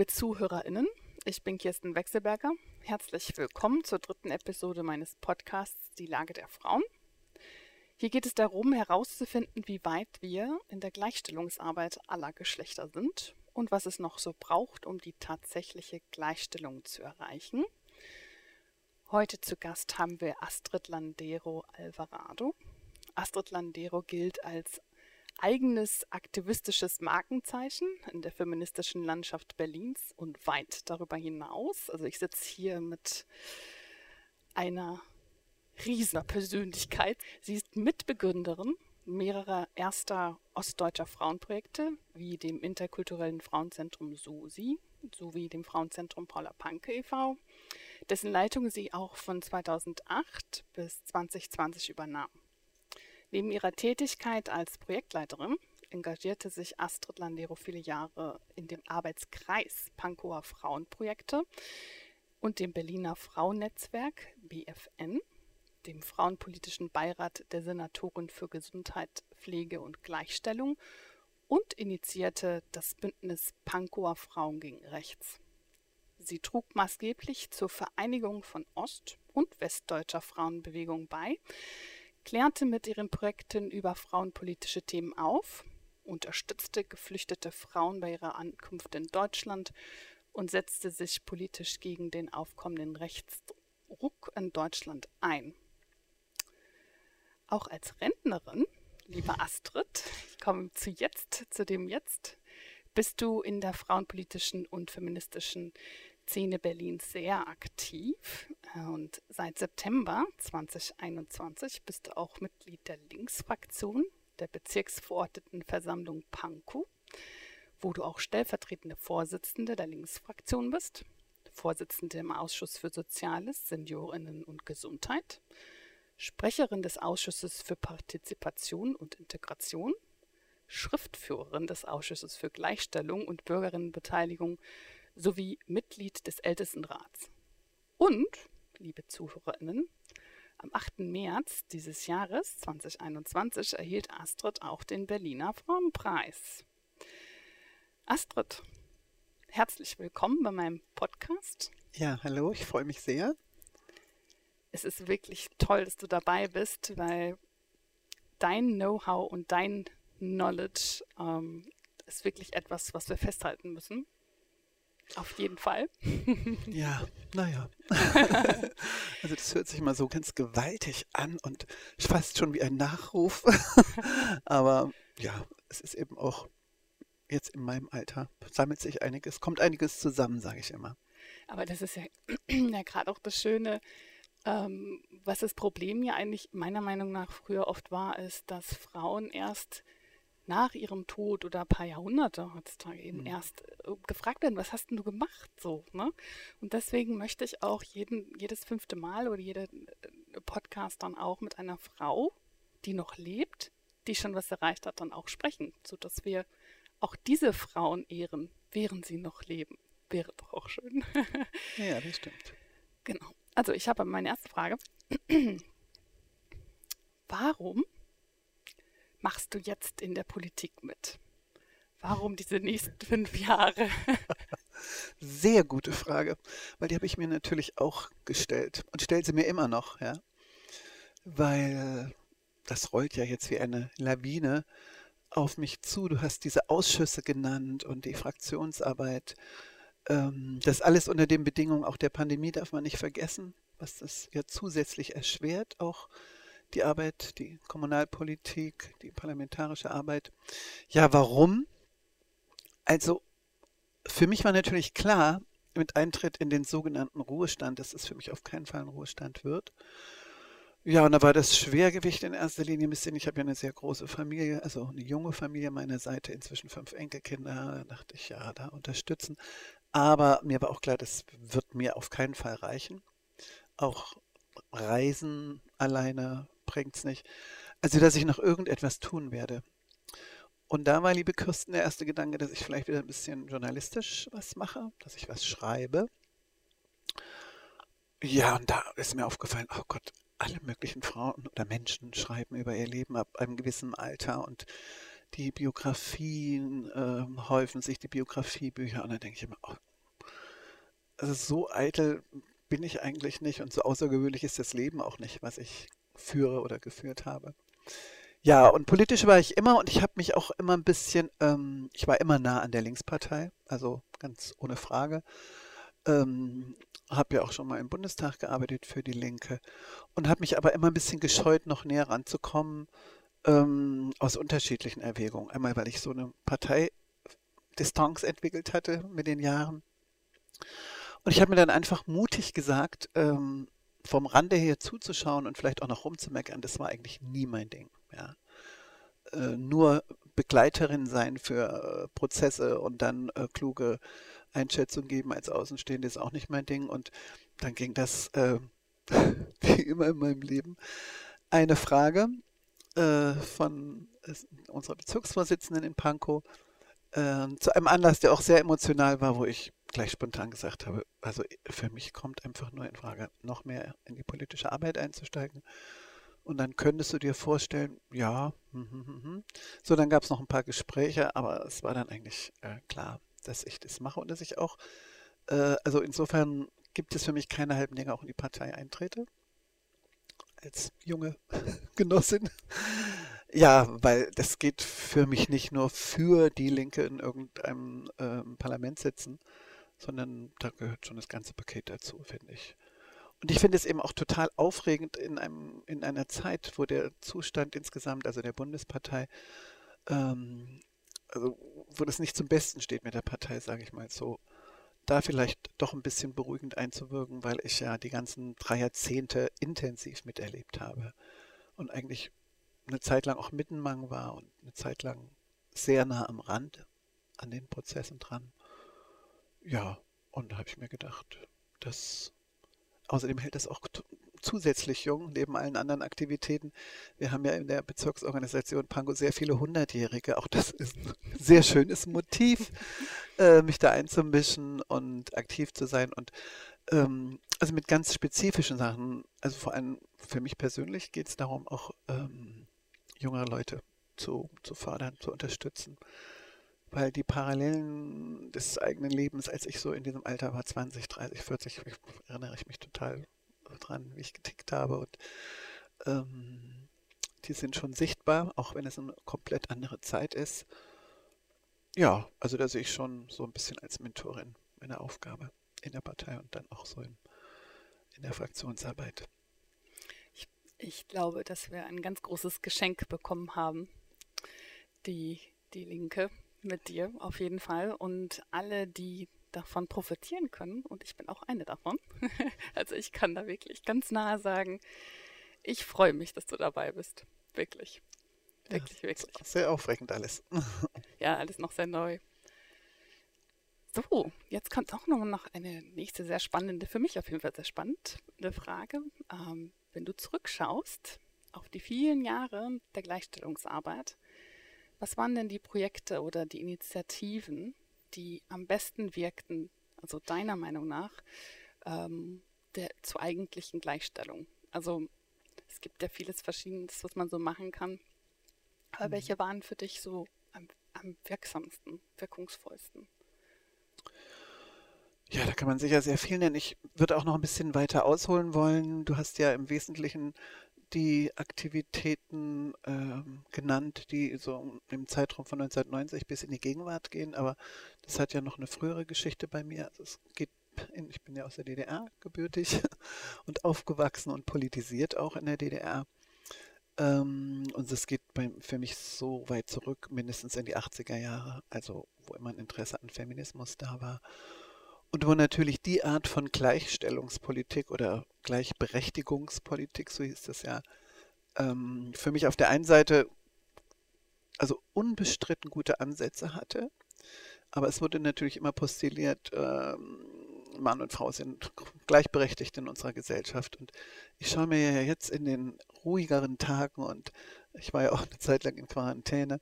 liebe Zuhörerinnen, ich bin Kirsten Wechselberger. Herzlich willkommen zur dritten Episode meines Podcasts Die Lage der Frauen. Hier geht es darum, herauszufinden, wie weit wir in der Gleichstellungsarbeit aller Geschlechter sind und was es noch so braucht, um die tatsächliche Gleichstellung zu erreichen. Heute zu Gast haben wir Astrid Landero Alvarado. Astrid Landero gilt als eigenes aktivistisches Markenzeichen in der feministischen Landschaft Berlins und weit darüber hinaus. Also ich sitze hier mit einer riesiger Persönlichkeit. Sie ist Mitbegründerin mehrerer erster ostdeutscher Frauenprojekte, wie dem interkulturellen Frauenzentrum SUSI sowie dem Frauenzentrum Paula Panke e.V., dessen Leitung sie auch von 2008 bis 2020 übernahm. Neben ihrer Tätigkeit als Projektleiterin engagierte sich Astrid Landero viele Jahre in dem Arbeitskreis Pankower Frauenprojekte und dem Berliner Frauennetzwerk BFN dem Frauenpolitischen Beirat der Senatorin für Gesundheit, Pflege und Gleichstellung und initiierte das Bündnis Pankower Frauen gegen Rechts. Sie trug maßgeblich zur Vereinigung von ost- und westdeutscher Frauenbewegung bei, klärte mit ihren Projekten über frauenpolitische Themen auf, unterstützte geflüchtete Frauen bei ihrer Ankunft in Deutschland und setzte sich politisch gegen den aufkommenden Rechtsruck in Deutschland ein. Auch als Rentnerin, liebe Astrid, ich komme zu jetzt, zu dem Jetzt, bist du in der frauenpolitischen und feministischen Szene Berlins sehr aktiv. Und seit September 2021 bist du auch Mitglied der Linksfraktion der Bezirksverordnetenversammlung Pankow, wo du auch stellvertretende Vorsitzende der Linksfraktion bist, Vorsitzende im Ausschuss für Soziales, Seniorinnen und Gesundheit. Sprecherin des Ausschusses für Partizipation und Integration, Schriftführerin des Ausschusses für Gleichstellung und Bürgerinnenbeteiligung sowie Mitglied des Ältestenrats. Und, liebe Zuhörerinnen, am 8. März dieses Jahres 2021 erhielt Astrid auch den Berliner Frauenpreis. Astrid, herzlich willkommen bei meinem Podcast. Ja, hallo, ich freue mich sehr es ist wirklich toll, dass du dabei bist, weil dein Know-how und dein Knowledge ähm, ist wirklich etwas, was wir festhalten müssen. Auf jeden Fall. Ja, naja. also das hört sich mal so ganz gewaltig an und fast schon wie ein Nachruf. Aber ja, es ist eben auch jetzt in meinem Alter, sammelt sich einiges, kommt einiges zusammen, sage ich immer. Aber das ist ja, ja gerade auch das Schöne, ähm, was das Problem ja eigentlich meiner Meinung nach früher oft war, ist, dass Frauen erst nach ihrem Tod oder ein paar Jahrhunderte heutzutage eben mhm. erst äh, gefragt werden, was hast denn du gemacht so, ne? Und deswegen möchte ich auch jeden, jedes fünfte Mal oder jede äh, Podcast dann auch mit einer Frau, die noch lebt, die schon was erreicht hat, dann auch sprechen, sodass wir auch diese Frauen ehren, während sie noch leben. Wäre doch auch schön. ja, das stimmt. Genau. Also ich habe meine erste Frage. Warum machst du jetzt in der Politik mit? Warum diese nächsten fünf Jahre? Sehr gute Frage, weil die habe ich mir natürlich auch gestellt und stelle sie mir immer noch, ja. Weil das rollt ja jetzt wie eine Lawine auf mich zu. Du hast diese Ausschüsse genannt und die Fraktionsarbeit ähm, das alles unter den Bedingungen auch der Pandemie darf man nicht vergessen, was das ja zusätzlich erschwert, auch die Arbeit, die Kommunalpolitik, die parlamentarische Arbeit. Ja, warum? Also für mich war natürlich klar, mit Eintritt in den sogenannten Ruhestand, dass es für mich auf keinen Fall ein Ruhestand wird. Ja, und da war das Schwergewicht in erster Linie ein bisschen, ich habe ja eine sehr große Familie, also eine junge Familie meiner Seite, inzwischen fünf Enkelkinder, da dachte ich, ja, da unterstützen. Aber mir war auch klar, das wird mir auf keinen Fall reichen. Auch Reisen alleine bringt es nicht. Also, dass ich noch irgendetwas tun werde. Und da war, liebe Kirsten, der erste Gedanke, dass ich vielleicht wieder ein bisschen journalistisch was mache, dass ich was schreibe. Ja, und da ist mir aufgefallen, oh Gott, alle möglichen Frauen oder Menschen schreiben über ihr Leben ab einem gewissen Alter und die Biografien ähm, häufen sich, die Biografiebücher, und dann denke ich immer, oh, also so eitel bin ich eigentlich nicht und so außergewöhnlich ist das Leben auch nicht, was ich führe oder geführt habe. Ja, und politisch war ich immer und ich habe mich auch immer ein bisschen, ähm, ich war immer nah an der Linkspartei, also ganz ohne Frage. Ähm, habe ja auch schon mal im Bundestag gearbeitet für die Linke und habe mich aber immer ein bisschen gescheut, noch näher ranzukommen, ähm, aus unterschiedlichen Erwägungen. Einmal, weil ich so eine Parteidistanz entwickelt hatte mit den Jahren. Und ich habe mir dann einfach mutig gesagt, ähm, vom Rande her zuzuschauen und vielleicht auch noch rumzumeckern, das war eigentlich nie mein Ding. Ja. Äh, nur Begleiterin sein für äh, Prozesse und dann äh, kluge Einschätzung geben als Außenstehende ist auch nicht mein Ding. Und dann ging das äh, wie immer in meinem Leben. Eine Frage äh, von unserer Bezirksvorsitzenden in Pankow äh, zu einem Anlass, der auch sehr emotional war, wo ich gleich spontan gesagt habe, also für mich kommt einfach nur in Frage, noch mehr in die politische Arbeit einzusteigen. Und dann könntest du dir vorstellen, ja, hm, hm, hm, so dann gab es noch ein paar Gespräche, aber es war dann eigentlich äh, klar, dass ich das mache und dass ich auch, äh, also insofern gibt es für mich keine halben Dinge, auch in die Partei eintrete. Als junge Genossin. Ja, weil das geht für mich nicht nur für die Linke in irgendeinem äh, Parlament sitzen, sondern da gehört schon das ganze Paket dazu, finde ich. Und ich finde es eben auch total aufregend in, einem, in einer Zeit, wo der Zustand insgesamt, also der Bundespartei, ähm, also wo das nicht zum Besten steht mit der Partei, sage ich mal so, da vielleicht doch ein bisschen beruhigend einzuwirken, weil ich ja die ganzen drei Jahrzehnte intensiv miterlebt habe und eigentlich eine Zeit lang auch Mittenmang war und eine Zeit lang sehr nah am Rand an den Prozessen dran. Ja, und da habe ich mir gedacht, das außerdem hält das auch zusätzlich jung, neben allen anderen Aktivitäten. Wir haben ja in der Bezirksorganisation Pango sehr viele Hundertjährige. Auch das ist ein sehr schönes Motiv, äh, mich da einzumischen und aktiv zu sein. Und ähm, also mit ganz spezifischen Sachen, also vor allem für mich persönlich geht es darum, auch ähm, jüngere Leute zu, zu fördern, zu unterstützen. Weil die Parallelen des eigenen Lebens, als ich so in diesem Alter war, 20, 30, 40, erinnere ich mich total dran, wie ich getickt habe. Und ähm, die sind schon sichtbar, auch wenn es eine komplett andere Zeit ist. Ja, also da sehe ich schon so ein bisschen als Mentorin meine Aufgabe in der Partei und dann auch so in, in der Fraktionsarbeit. Ich, ich glaube, dass wir ein ganz großes Geschenk bekommen haben. Die, die Linke mit dir auf jeden Fall. Und alle, die davon profitieren können. Und ich bin auch eine davon. also ich kann da wirklich ganz nahe sagen, ich freue mich, dass du dabei bist. Wirklich. Wirklich, ja, wirklich. Sehr aufregend alles. ja, alles noch sehr neu. So, jetzt kommt auch noch eine nächste sehr spannende, für mich auf jeden Fall sehr spannende Frage. Ähm, wenn du zurückschaust auf die vielen Jahre der Gleichstellungsarbeit, was waren denn die Projekte oder die Initiativen, die am besten wirkten, also deiner Meinung nach, ähm, der, zur eigentlichen Gleichstellung? Also es gibt ja vieles Verschiedenes, was man so machen kann. Aber mhm. welche waren für dich so am, am wirksamsten, wirkungsvollsten? Ja, da kann man sicher sehr viel nennen. Ich würde auch noch ein bisschen weiter ausholen wollen. Du hast ja im Wesentlichen die Aktivitäten ähm, genannt, die so im Zeitraum von 1990 bis in die Gegenwart gehen, aber das hat ja noch eine frühere Geschichte bei mir. Also es geht in, ich bin ja aus der DDR gebürtig und aufgewachsen und politisiert auch in der DDR. Ähm, und es geht bei, für mich so weit zurück, mindestens in die 80er Jahre, also wo immer ein Interesse an Feminismus da war. Und wo natürlich die Art von Gleichstellungspolitik oder Gleichberechtigungspolitik, so hieß es ja, ähm, für mich auf der einen Seite also unbestritten gute Ansätze hatte, aber es wurde natürlich immer postuliert, ähm, Mann und Frau sind gleichberechtigt in unserer Gesellschaft. Und ich schaue mir ja jetzt in den ruhigeren Tagen und ich war ja auch eine Zeit lang in Quarantäne,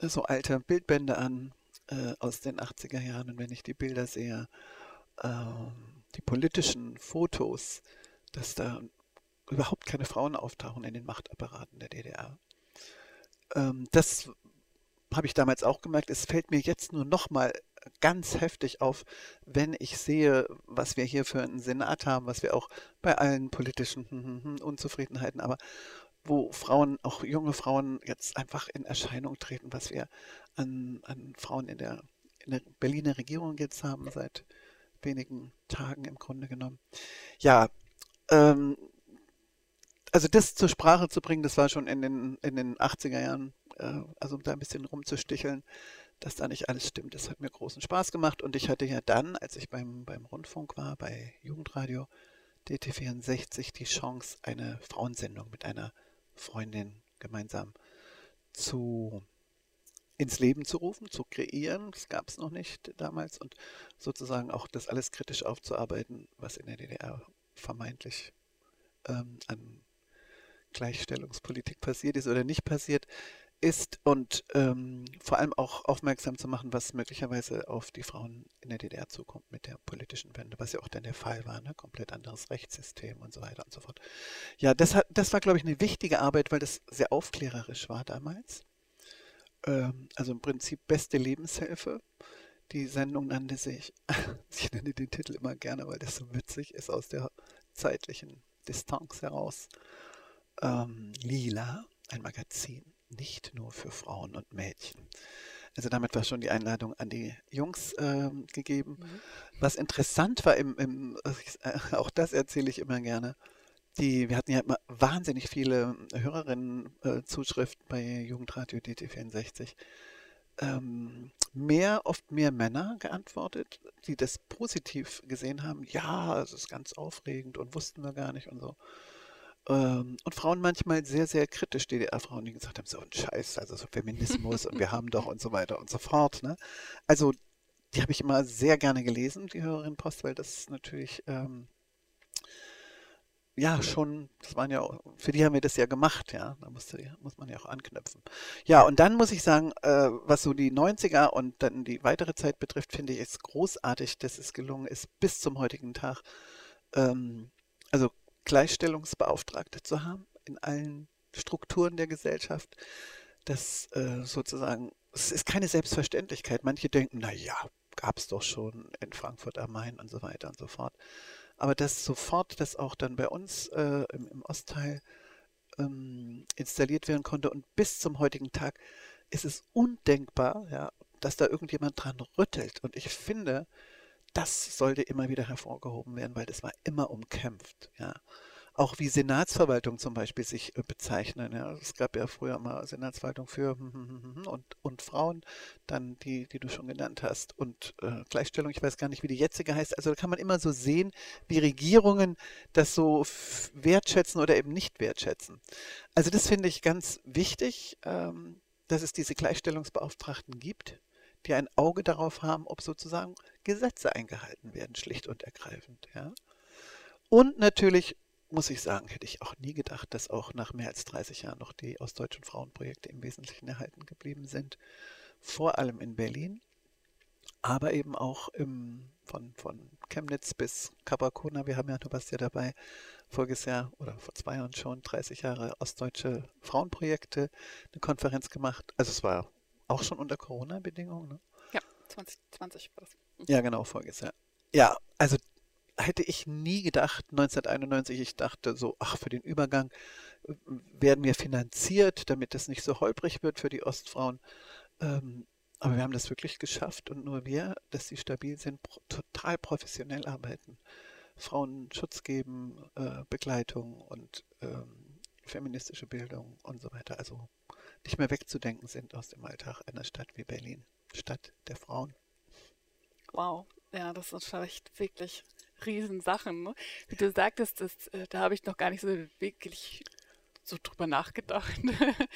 so alte Bildbände an äh, aus den 80er Jahren. Und wenn ich die Bilder sehe, die politischen Fotos, dass da überhaupt keine Frauen auftauchen in den Machtapparaten der DDR. Ähm, das habe ich damals auch gemerkt. Es fällt mir jetzt nur noch mal ganz heftig auf, wenn ich sehe, was wir hier für einen Senat haben, was wir auch bei allen politischen Unzufriedenheiten, aber wo Frauen, auch junge Frauen jetzt einfach in Erscheinung treten, was wir an, an Frauen in der, in der Berliner Regierung jetzt haben, seit wenigen Tagen im Grunde genommen. Ja, ähm, also das zur Sprache zu bringen, das war schon in den, in den 80er Jahren, äh, also um da ein bisschen rumzusticheln, dass da nicht alles stimmt. Das hat mir großen Spaß gemacht und ich hatte ja dann, als ich beim, beim Rundfunk war, bei Jugendradio DT64, die Chance, eine Frauensendung mit einer Freundin gemeinsam zu ins Leben zu rufen, zu kreieren. Das gab es noch nicht damals und sozusagen auch das alles kritisch aufzuarbeiten, was in der DDR vermeintlich ähm, an Gleichstellungspolitik passiert ist oder nicht passiert ist und ähm, vor allem auch aufmerksam zu machen, was möglicherweise auf die Frauen in der DDR zukommt mit der politischen Wende, was ja auch dann der Fall war, ne? komplett anderes Rechtssystem und so weiter und so fort. Ja, das, hat, das war, glaube ich, eine wichtige Arbeit, weil das sehr aufklärerisch war damals. Ähm, also im Prinzip beste Lebenshilfe. Die Sendung nannte sich, ich nenne den Titel immer gerne, weil das so witzig ist, aus der zeitlichen Distanz heraus. Ähm, Lila, ein Magazin nicht nur für Frauen und Mädchen. Also damit war schon die Einladung an die Jungs ähm, gegeben. Mhm. Was interessant war, im, im äh, auch das erzähle ich immer gerne, die, wir hatten ja immer wahnsinnig viele Hörerinnen-Zuschriften äh, bei Jugendradio DT64. Ähm, mehr, oft mehr Männer geantwortet, die das positiv gesehen haben. Ja, es ist ganz aufregend und wussten wir gar nicht und so. Ähm, und Frauen manchmal sehr, sehr kritisch, DDR-Frauen, die gesagt haben, so ein Scheiß, also so Feminismus und wir haben doch und so weiter und so fort. Ne? Also die habe ich immer sehr gerne gelesen, die Hörerin Post, weil das natürlich, ähm, ja, schon, das waren ja, auch, für die haben wir das ja gemacht, ja, da musste, muss man ja auch anknüpfen. Ja, und dann muss ich sagen, äh, was so die 90er und dann die weitere Zeit betrifft, finde ich es großartig, dass es gelungen ist, bis zum heutigen Tag, ähm, also Gleichstellungsbeauftragte zu haben in allen Strukturen der Gesellschaft. Das äh, sozusagen, es ist keine Selbstverständlichkeit. Manche denken, na ja, gab es doch schon in Frankfurt am Main und so weiter und so fort. Aber dass sofort das auch dann bei uns äh, im, im, Ostteil ähm, installiert werden konnte und bis zum heutigen Tag ist es undenkbar, ja, dass da irgendjemand dran rüttelt. Und ich finde, das sollte immer wieder hervorgehoben werden, weil das war immer umkämpft. Ja. Auch wie Senatsverwaltung zum Beispiel sich äh, bezeichnen. Ja. Es gab ja früher mal Senatsverwaltung für hm, hm, hm, und, und Frauen, dann die, die du schon genannt hast, und äh, Gleichstellung, ich weiß gar nicht, wie die jetzige heißt. Also da kann man immer so sehen, wie Regierungen das so wertschätzen oder eben nicht wertschätzen. Also das finde ich ganz wichtig, ähm, dass es diese Gleichstellungsbeauftragten gibt die ein Auge darauf haben, ob sozusagen Gesetze eingehalten werden, schlicht und ergreifend. Ja. Und natürlich muss ich sagen, hätte ich auch nie gedacht, dass auch nach mehr als 30 Jahren noch die ostdeutschen Frauenprojekte im Wesentlichen erhalten geblieben sind. Vor allem in Berlin, aber eben auch im, von, von Chemnitz bis Kapakona. Wir haben ja, du warst ja dabei, voriges Jahr oder vor zwei Jahren schon 30 Jahre ostdeutsche Frauenprojekte, eine Konferenz gemacht. Also es war auch schon unter Corona-Bedingungen, ne? Ja, 2020 war das. Ja, genau, voriges Jahr. Ja, also hätte ich nie gedacht, 1991, ich dachte so, ach, für den Übergang äh, werden wir finanziert, damit das nicht so holprig wird für die Ostfrauen. Ähm, aber wir haben das wirklich geschafft und nur wir, dass sie stabil sind, pro total professionell arbeiten. Frauen Schutz geben, äh, Begleitung und ähm, feministische Bildung und so weiter. Also nicht mehr wegzudenken sind aus dem Alltag einer Stadt wie Berlin. Stadt der Frauen. Wow, ja, das sind vielleicht wirklich Riesensachen. Ne? Wie du sagtest, das, äh, da habe ich noch gar nicht so wirklich so drüber nachgedacht.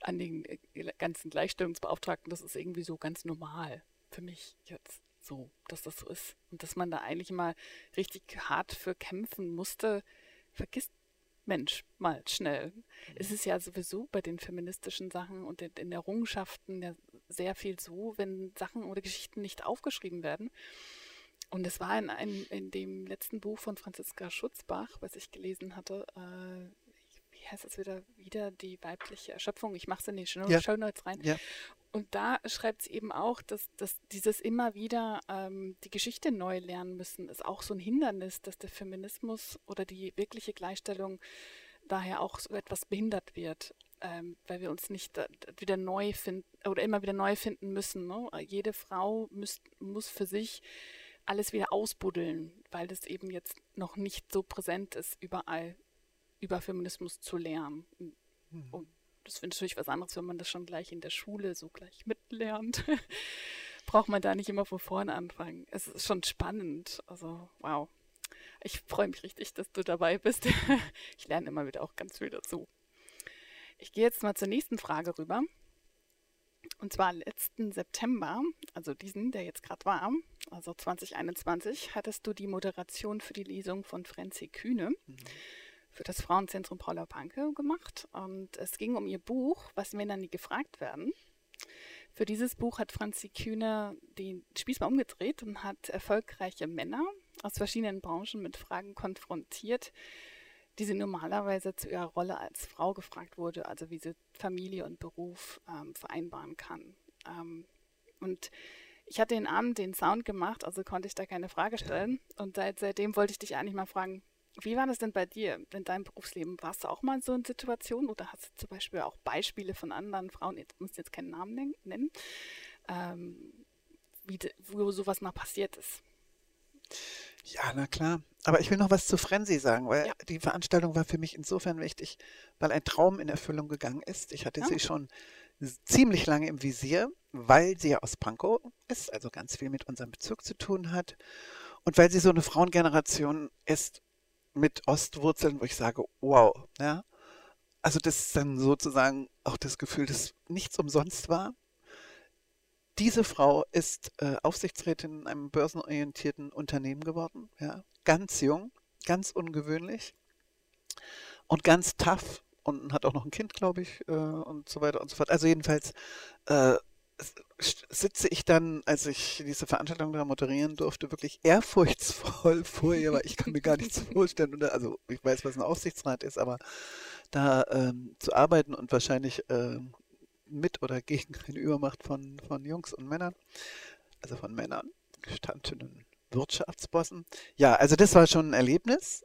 An den äh, ganzen Gleichstellungsbeauftragten, das ist irgendwie so ganz normal für mich jetzt so, dass das so ist. Und dass man da eigentlich mal richtig hart für kämpfen musste, vergisst Mensch, mal schnell. Mhm. Es ist ja sowieso bei den feministischen Sachen und in, in Errungenschaften ja sehr viel so, wenn Sachen oder Geschichten nicht aufgeschrieben werden, Und es war in, einem, in dem letzten Buch von Franziska Schutzbach, was ich gelesen hatte, äh, wie heißt es wieder, wieder die weibliche Erschöpfung. Ich mache es in die Show, Ja. Show Notes rein. Ja. Und da schreibt sie eben auch, dass, dass dieses immer wieder ähm, die Geschichte neu lernen müssen, ist auch so ein Hindernis, dass der Feminismus oder die wirkliche Gleichstellung daher auch so etwas behindert wird, ähm, weil wir uns nicht wieder neu finden oder immer wieder neu finden müssen. Ne? Jede Frau müß, muss für sich alles wieder ausbuddeln, weil das eben jetzt noch nicht so präsent ist, überall über Feminismus zu lernen. Und das finde ich natürlich was anderes, wenn man das schon gleich in der Schule so gleich mitlernt. Braucht man da nicht immer von vorne anfangen. Es ist schon spannend. Also, wow. Ich freue mich richtig, dass du dabei bist. Ich lerne immer wieder auch ganz viel dazu. Ich gehe jetzt mal zur nächsten Frage rüber. Und zwar letzten September, also diesen, der jetzt gerade war, also 2021, hattest du die Moderation für die Lesung von Frenzi Kühne für das Frauenzentrum Paula Panke gemacht. Und es ging um ihr Buch, Was Männer nie gefragt werden. Für dieses Buch hat Franzi Kühne den Spieß mal umgedreht und hat erfolgreiche Männer aus verschiedenen Branchen mit Fragen konfrontiert, die sie normalerweise zu ihrer Rolle als Frau gefragt wurde, also wie sie Familie und Beruf ähm, vereinbaren kann. Ähm, und ich hatte den Abend den Sound gemacht, also konnte ich da keine Frage stellen. Und seit, seitdem wollte ich dich eigentlich mal fragen, wie war das denn bei dir in deinem Berufsleben? Warst du auch mal in so einer Situation oder hast du zum Beispiel auch Beispiele von anderen Frauen, ich muss jetzt keinen Namen nen- nennen, ähm, wie, wo sowas mal passiert ist? Ja, na klar. Aber ich will noch was zu Frenzy sagen, weil Ja. die Veranstaltung war für mich insofern wichtig, weil ein Traum in Erfüllung gegangen ist. Ich hatte Ja. sie schon ziemlich lange im Visier, weil sie ja aus Pankow ist, also ganz viel mit unserem Bezirk zu tun hat. Und weil sie so eine Frauengeneration ist mit Ostwurzeln, wo ich sage, wow, ja. Also das ist dann sozusagen auch das Gefühl, dass nichts umsonst war. Diese Frau ist äh, Aufsichtsrätin in einem börsenorientierten Unternehmen geworden, ja, ganz jung, ganz ungewöhnlich und ganz tough und hat auch noch ein Kind, glaube ich, äh, und so weiter und so fort. Also jedenfalls äh, sitze ich dann, als ich diese Veranstaltung da moderieren durfte, wirklich ehrfurchtsvoll vor ihr, weil ich kann mir gar nichts vorstellen. Oder, also ich weiß, was ein Aufsichtsrat ist, aber da ähm, zu arbeiten und wahrscheinlich ähm, mit oder gegen eine Übermacht von, von Jungs und Männern, also von Männern, gestandenen Wirtschaftsbossen. Ja, also das war schon ein Erlebnis.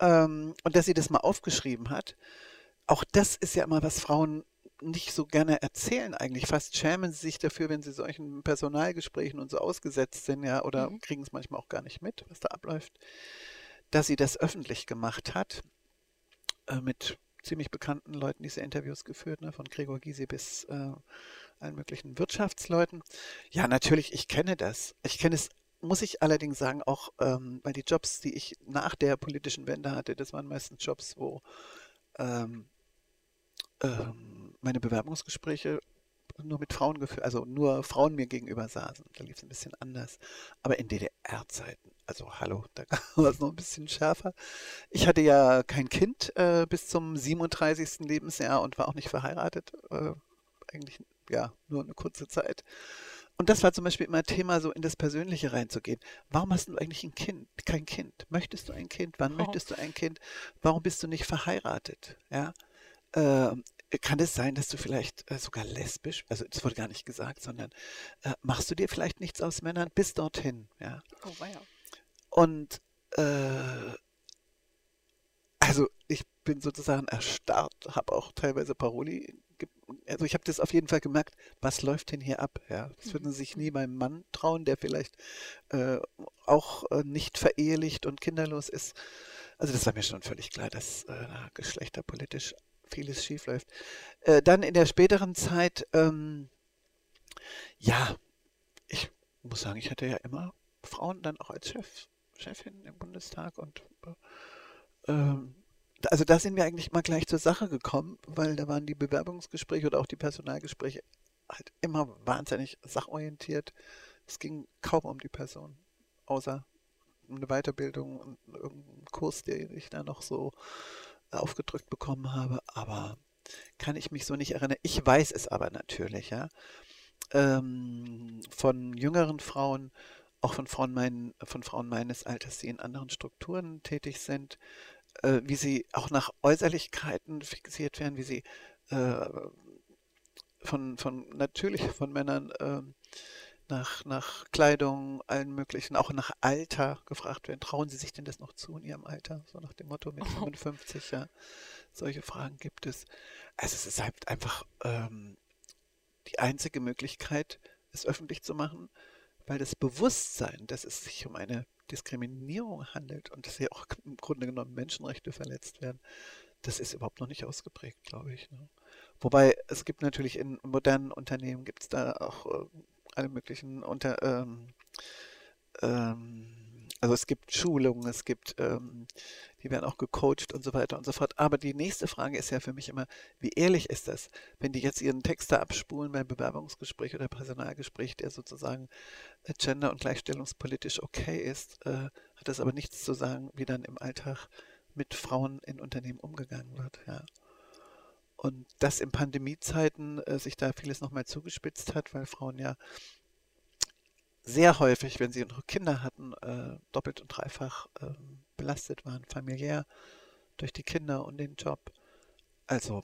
Ähm, und dass sie das mal aufgeschrieben hat, auch das ist ja immer, was Frauen nicht so gerne erzählen eigentlich. Fast schämen sie sich dafür, wenn sie solchen Personalgesprächen und so ausgesetzt sind, ja, oder Mhm. kriegen es manchmal auch gar nicht mit, was da abläuft, dass sie das öffentlich gemacht hat, äh, mit ziemlich bekannten Leuten diese Interviews geführt, ne, von Gregor Gysi bis äh, allen möglichen Wirtschaftsleuten. Ja, natürlich, ich kenne das. Ich kenne es, muss ich allerdings sagen, auch, ähm, weil die Jobs, die ich nach der politischen Wende hatte, das waren meistens Jobs, wo ähm, ähm, meine Bewerbungsgespräche nur mit Frauen geführt, also nur Frauen mir gegenüber saßen. Da lief es ein bisschen anders. Aber in DDR-Zeiten, also hallo, da war es noch ein bisschen schärfer. Ich hatte ja kein Kind äh, bis zum 37. Lebensjahr und war auch nicht verheiratet. Äh, eigentlich, ja, nur eine kurze Zeit. Und das war zum Beispiel immer Thema, so in das Persönliche reinzugehen. Warum hast du eigentlich ein Kind, kein Kind? Möchtest du ein Kind? Wann Oh. möchtest du ein Kind? Warum bist du nicht verheiratet? Ja. Ähm, kann es sein, dass du vielleicht äh, sogar lesbisch, also das wurde gar nicht gesagt, sondern äh, machst du dir vielleicht nichts aus Männern bis dorthin, ja? Oh, weia. Und äh, also ich bin sozusagen erstarrt, habe auch teilweise Paroli, also ich habe das auf jeden Fall gemerkt, was läuft denn hier ab? Ja, das würden Mhm. sie sich nie meinem Mann trauen, der vielleicht äh, auch äh, nicht verehelicht und kinderlos ist. Also das war mir schon völlig klar, dass äh, geschlechterpolitisch vieles schief läuft. Äh, dann in der späteren Zeit, ähm, ja, ich muss sagen, ich hatte ja immer Frauen dann auch als Chef, Chefin im Bundestag und äh, ähm, also da sind wir eigentlich mal gleich zur Sache gekommen, weil da waren die Bewerbungsgespräche oder auch die Personalgespräche halt immer wahnsinnig sachorientiert. Es ging kaum um die Person, außer eine Weiterbildung und irgendeinen Kurs, den ich da noch so aufgedrückt bekommen habe, aber kann ich mich so nicht erinnern. Ich weiß es aber natürlich, ja, ähm, von jüngeren Frauen auch von Frauen, mein, von Frauen meines Alters, die in anderen Strukturen tätig sind, äh, wie sie auch nach Äußerlichkeiten fixiert werden, wie sie äh, von, von natürlich von Männern äh, nach, nach Kleidung, allen möglichen, auch nach Alter gefragt werden. Trauen Sie sich denn das noch zu in Ihrem Alter? So nach dem Motto mit 55, ja. Solche Fragen gibt es. Also es ist halt einfach ähm, die einzige Möglichkeit, es öffentlich zu machen, weil das Bewusstsein, dass es sich um eine Diskriminierung handelt und dass hier auch im Grunde genommen Menschenrechte verletzt werden, das ist überhaupt noch nicht ausgeprägt, glaube ich. Ne? Wobei es gibt natürlich in modernen Unternehmen gibt es da auch äh, alle möglichen unter ähm, ähm, also es gibt Schulungen, es gibt, ähm, die werden auch gecoacht und so weiter und so fort. Aber die nächste Frage ist ja für mich immer, wie ehrlich ist das, wenn die jetzt ihren Text da abspulen beim Bewerbungsgespräch oder Personalgespräch, der sozusagen äh, gender- und gleichstellungspolitisch okay ist, äh, hat das aber nichts zu sagen, wie dann im Alltag mit Frauen in Unternehmen umgegangen wird. Ja. Und dass in Pandemiezeiten äh, sich da vieles nochmal zugespitzt hat, weil Frauen ja sehr häufig, wenn sie noch Kinder hatten, äh, doppelt und dreifach äh, belastet waren, familiär, durch die Kinder und den Job. Also,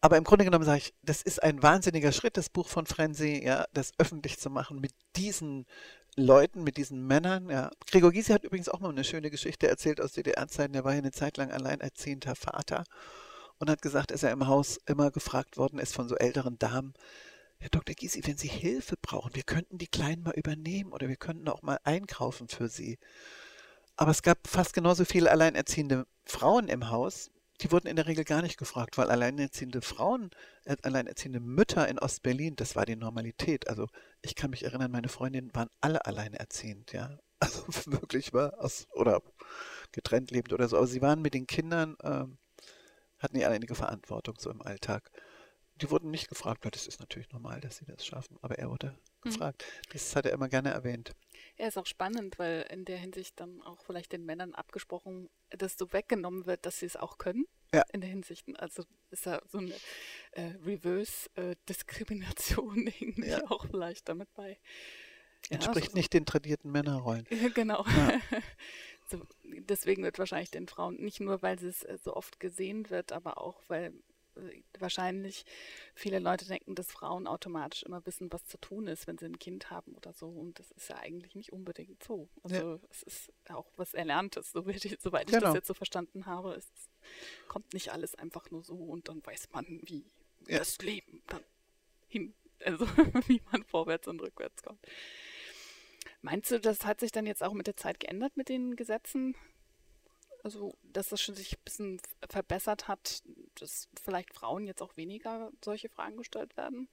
aber im Grunde genommen sage ich, das ist ein wahnsinniger Schritt, das Buch von Frenzy, ja, das öffentlich zu machen mit diesen Leuten, mit diesen Männern. Ja. Gregor Gysi hat übrigens auch mal eine schöne Geschichte erzählt aus DDR-Zeiten. Der war ja eine Zeit lang alleinerziehender Vater und hat gesagt, dass er im Haus immer gefragt worden ist von so älteren Damen, Herr Dr. Gysi, wenn Sie Hilfe brauchen, wir könnten die Kleinen mal übernehmen oder wir könnten auch mal einkaufen für Sie. Aber es gab fast genauso viele alleinerziehende Frauen im Haus, die wurden in der Regel gar nicht gefragt, weil alleinerziehende Frauen, äh, alleinerziehende Mütter in Ostberlin, das war die Normalität. Also ich kann mich erinnern, meine Freundinnen waren alle alleinerziehend, ja. Also wirklich war aus, oder getrennt lebend oder so. Aber sie waren mit den Kindern, ähm, hatten die einige Verantwortung so im Alltag die wurden nicht gefragt, weil das ist natürlich normal, dass sie das schaffen, aber er wurde mhm. gefragt. Das hat er immer gerne erwähnt. Er ist auch spannend, weil in der Hinsicht dann auch vielleicht den Männern abgesprochen, dass so weggenommen wird, dass sie es auch können. Ja. In der Hinsicht, also ist da so eine äh, Reverse-Diskrimination äh, irgendwie ja. auch vielleicht damit bei. Entspricht ja, so, nicht den tradierten Männerrollen. genau. Ja. so, deswegen wird wahrscheinlich den Frauen, nicht nur weil es äh, so oft gesehen wird, aber auch weil wahrscheinlich viele Leute denken, dass Frauen automatisch immer wissen, was zu tun ist, wenn sie ein Kind haben oder so. Und das ist ja eigentlich nicht unbedingt so. Also ja. es ist auch was Erlerntes, so ich, soweit ich genau. das jetzt so verstanden habe. Es kommt nicht alles einfach nur so und dann weiß man, wie ja. das Leben dann hin, also wie man vorwärts und rückwärts kommt. Meinst du, das hat sich dann jetzt auch mit der Zeit geändert mit den Gesetzen? Also, dass das schon sich ein bisschen verbessert hat, dass vielleicht Frauen jetzt auch weniger solche Fragen gestellt werden?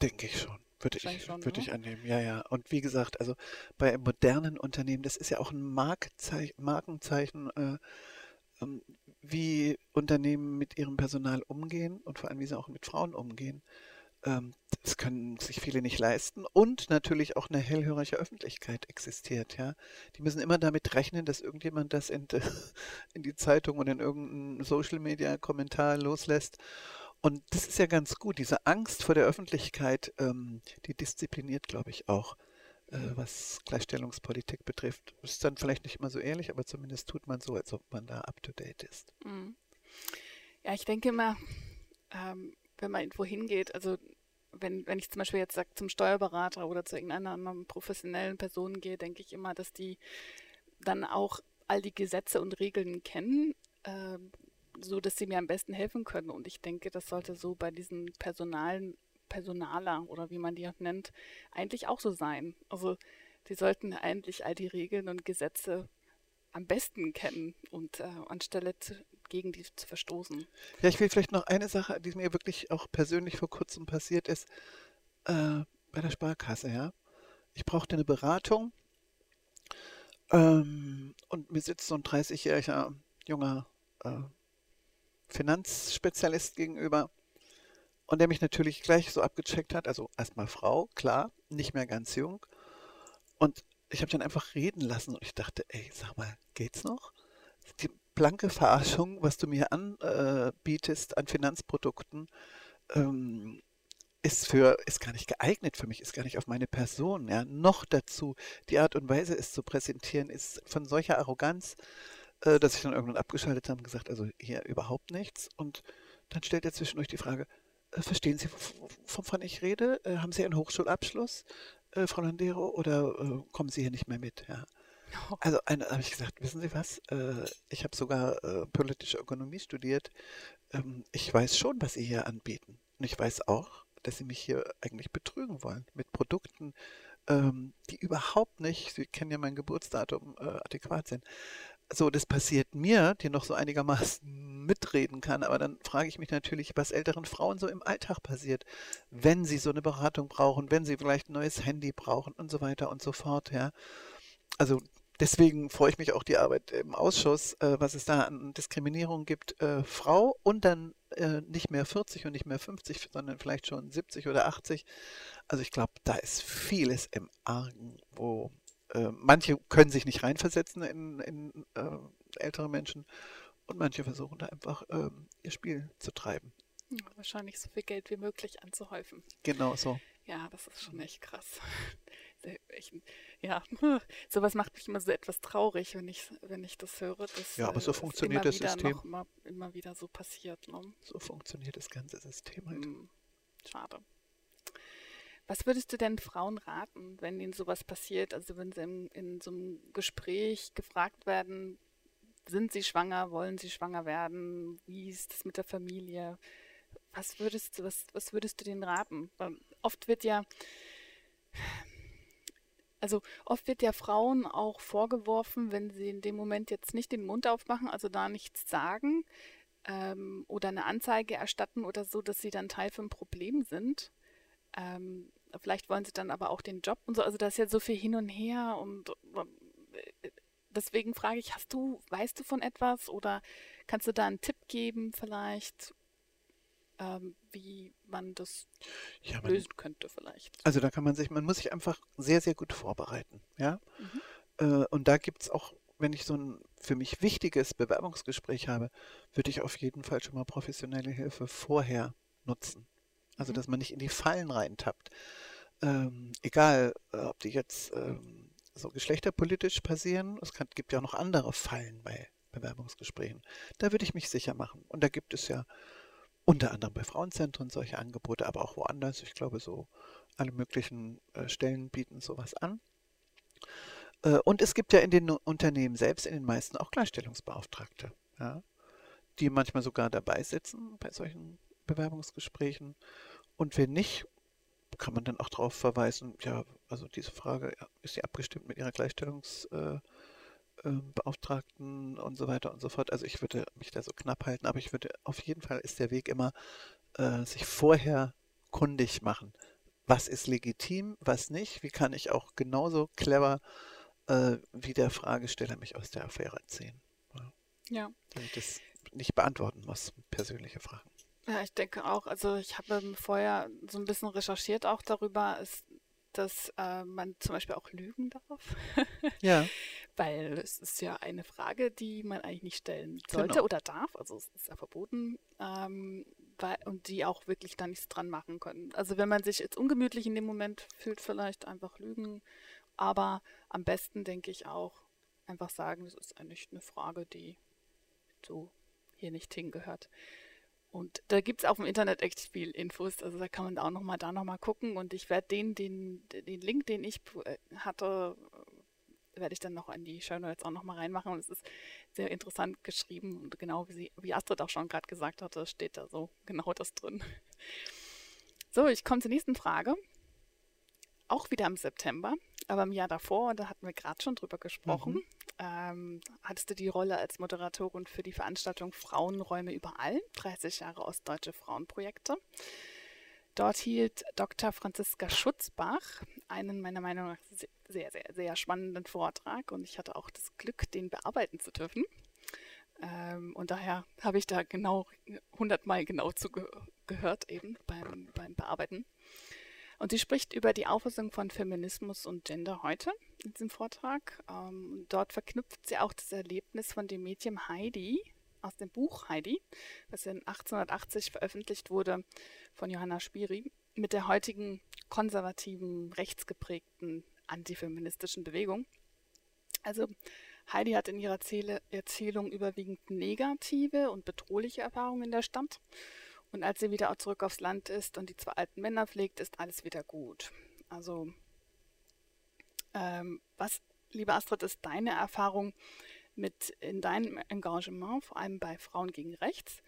Denke ich schon. Würde ich, schon, würde ne? ich annehmen, ja, ja. Und wie gesagt, also bei modernen Unternehmen, das ist ja auch ein Markenzeichen, äh, ähm, wie Unternehmen mit ihrem Personal umgehen und vor allem, wie sie auch mit Frauen umgehen. Ähm, das können sich viele nicht leisten und natürlich auch eine hellhörige Öffentlichkeit existiert, ja. Die müssen immer damit rechnen, dass irgendjemand das in, in die Zeitung oder in irgendeinen Social Media Kommentar loslässt. Und das ist ja ganz gut. Diese Angst vor der Öffentlichkeit, ähm, die diszipliniert, glaube ich, auch, äh, was Gleichstellungspolitik betrifft. Ist dann vielleicht nicht immer so ehrlich, aber zumindest tut man so, als ob man da up to date ist. Mhm. Ja, ich denke immer, ähm, wenn man irgendwo hingeht, also wenn, wenn ich zum Beispiel jetzt sag, zum Steuerberater oder zu irgendeiner anderen professionellen Person gehe, denke ich immer, dass die dann auch all die Gesetze und Regeln kennen, äh, so dass sie mir am besten helfen können. Und ich denke, das sollte so bei diesen Personalen, Personaler oder wie man die auch nennt, eigentlich auch so sein. Also die sollten eigentlich all die Regeln und Gesetze am besten kennen und äh, anstelle gegen die zu verstoßen. Ja, ich will vielleicht noch eine Sache, die mir wirklich auch persönlich vor kurzem passiert ist, äh, bei der Sparkasse, ja. Ich brauchte eine Beratung ähm, und mir sitzt so ein 30-jähriger junger äh, Finanzspezialist gegenüber und der mich natürlich gleich so abgecheckt hat, also erstmal Frau, klar, nicht mehr ganz jung und ich habe dann einfach reden lassen und ich dachte, ey, sag mal, geht's noch? Die blanke Verarschung, was du mir anbietest an Finanzprodukten, ähm, ist für, ist gar nicht geeignet für mich, ist gar nicht auf meine Person, ja. Noch dazu, die Art und Weise, es zu präsentieren, ist von solcher Arroganz, äh, dass ich dann irgendwann abgeschaltet habe und gesagt, also hier überhaupt nichts. Und dann stellt er zwischendurch die Frage, äh, verstehen Sie, wovon ich rede? Äh, haben Sie einen Hochschulabschluss, äh, Frau Landero, oder äh, kommen Sie hier nicht mehr mit? Ja. Also habe ich gesagt, wissen Sie was? Äh, ich habe sogar äh, politische Ökonomie studiert. Ähm, ich weiß schon, was Sie hier anbieten. Und ich weiß auch, dass Sie mich hier eigentlich betrügen wollen mit Produkten, ähm, die überhaupt nicht, Sie kennen ja mein Geburtsdatum, äh, adäquat sind. So, das passiert mir, die noch so einigermaßen mitreden kann, aber dann frage ich mich natürlich, was älteren Frauen so im Alltag passiert, wenn sie so eine Beratung brauchen, wenn sie vielleicht ein neues Handy brauchen und so weiter und so fort, ja. Also Deswegen freue ich mich auch die Arbeit im Ausschuss, äh, was es da an Diskriminierung gibt. Äh, Frau und dann äh, nicht mehr 40 und nicht mehr 50, sondern vielleicht schon 70 oder 80. Also ich glaube, da ist vieles im Argen, wo äh, manche können sich nicht reinversetzen in, in äh, ältere Menschen und manche versuchen da einfach ähm, ihr Spiel zu treiben. Ja, wahrscheinlich so viel Geld wie möglich anzuhäufen. Genau so. Ja, das ist schon echt krass. Ich, ja, sowas macht mich immer so etwas traurig, wenn ich, wenn ich das höre. Dass, ja, aber so funktioniert das System. Noch immer, immer wieder so passiert. Ne? So funktioniert das ganze System halt. Hm, schade. Was würdest du denn Frauen raten, wenn ihnen sowas passiert? Also wenn sie in, in so einem Gespräch gefragt werden, sind sie schwanger, wollen sie schwanger werden, wie ist das mit der Familie? Was würdest du, was, was würdest du denen raten? Weil oft wird ja, also oft wird ja Frauen auch vorgeworfen, wenn sie in dem Moment jetzt nicht den Mund aufmachen, also da nichts sagen ähm, oder eine Anzeige erstatten oder so, dass sie dann Teil vom Problem sind. Ähm, vielleicht wollen sie dann aber auch den Job und so. Also da ist ja so viel hin und her und äh, deswegen frage ich, hast du, weißt du von etwas oder kannst du da einen Tipp geben vielleicht? Ähm, wie man das ja, man, lösen könnte vielleicht. Also da kann man sich, man muss sich einfach sehr, sehr gut vorbereiten, ja. Mhm. Äh, und da gibt es auch, wenn ich so ein für mich wichtiges Bewerbungsgespräch habe, würde ich auf jeden Fall schon mal professionelle Hilfe vorher nutzen. Also mhm. dass man nicht in die Fallen reintappt. Ähm, egal, äh, ob die jetzt ähm, so geschlechterpolitisch passieren, es kann, gibt ja auch noch andere Fallen bei Bewerbungsgesprächen. Da würde ich mich sicher machen. Und da gibt es ja unter anderem bei Frauenzentren solche Angebote, aber auch woanders. Ich glaube, so alle möglichen äh, Stellen bieten sowas an. Äh, und es gibt ja in den Unternehmen selbst, in den meisten auch Gleichstellungsbeauftragte, ja, die manchmal sogar dabei sitzen bei solchen Bewerbungsgesprächen. Und wenn nicht, kann man dann auch darauf verweisen, ja, also diese Frage, ist sie abgestimmt mit ihrer Gleichstellungsbeauftragten? Äh, Beauftragten und so weiter und so fort. Also ich würde mich da so knapp halten, aber ich würde auf jeden Fall ist der Weg immer, äh, sich vorher kundig machen. Was ist legitim, was nicht? Wie kann ich auch genauso clever äh, wie der Fragesteller mich aus der Affäre ziehen? Ja. ja. Damit ich das nicht beantworten muss, persönliche Fragen. Ja, ich denke auch. Also ich habe vorher so ein bisschen recherchiert auch darüber. Es dass äh, man zum Beispiel auch lügen darf. ja. Weil es ist ja eine Frage, die man eigentlich nicht stellen sollte genau. oder darf. Also es ist ja verboten. Ähm, weil, und die auch wirklich da nichts dran machen können. Also wenn man sich jetzt ungemütlich in dem Moment fühlt, vielleicht einfach lügen. Aber am besten denke ich auch einfach sagen, das ist eigentlich eine Frage, die so hier nicht hingehört. Und da gibt es auf dem Internet echt viel Infos. Also da kann man auch nochmal da nochmal gucken. Und ich werde den, den, den Link, den ich äh, hatte, werde ich dann noch in die Show Notes auch nochmal reinmachen. Und es ist sehr interessant geschrieben. Und genau wie, sie, wie Astrid auch schon gerade gesagt hatte, steht da so genau das drin. So, ich komme zur nächsten Frage. Auch wieder im September, aber im Jahr davor, da hatten wir gerade schon drüber gesprochen. Mhm ähm, hattest du die Rolle als Moderatorin für die Veranstaltung Frauenräume überall, 30 Jahre Ostdeutsche Frauenprojekte. Dort hielt Dr. Franziska Schutzbach einen meiner Meinung nach sehr, sehr, sehr spannenden Vortrag und ich hatte auch das Glück, den bearbeiten zu dürfen. Ähm, und daher habe ich da genau 100 Mal genau zugehört eben beim, beim Bearbeiten. Und sie spricht über die Auffassung von Feminismus und Gender heute in diesem Vortrag. Ähm, dort verknüpft sie auch das Erlebnis von dem Mädchen Heidi aus dem Buch Heidi, das in 1880 veröffentlicht wurde von Johanna Spiri, mit der heutigen konservativen, rechtsgeprägten antifeministischen Bewegung. Also Heidi hat in ihrer Erzählung überwiegend negative und bedrohliche Erfahrungen in der Stadt. Und als sie wieder zurück aufs Land ist und die zwei alten Männer pflegt, ist alles wieder gut. Also, ähm, was, liebe Astrid, ist deine Erfahrung mit in deinem Engagement, vor allem bei Frauen gegen Rechts,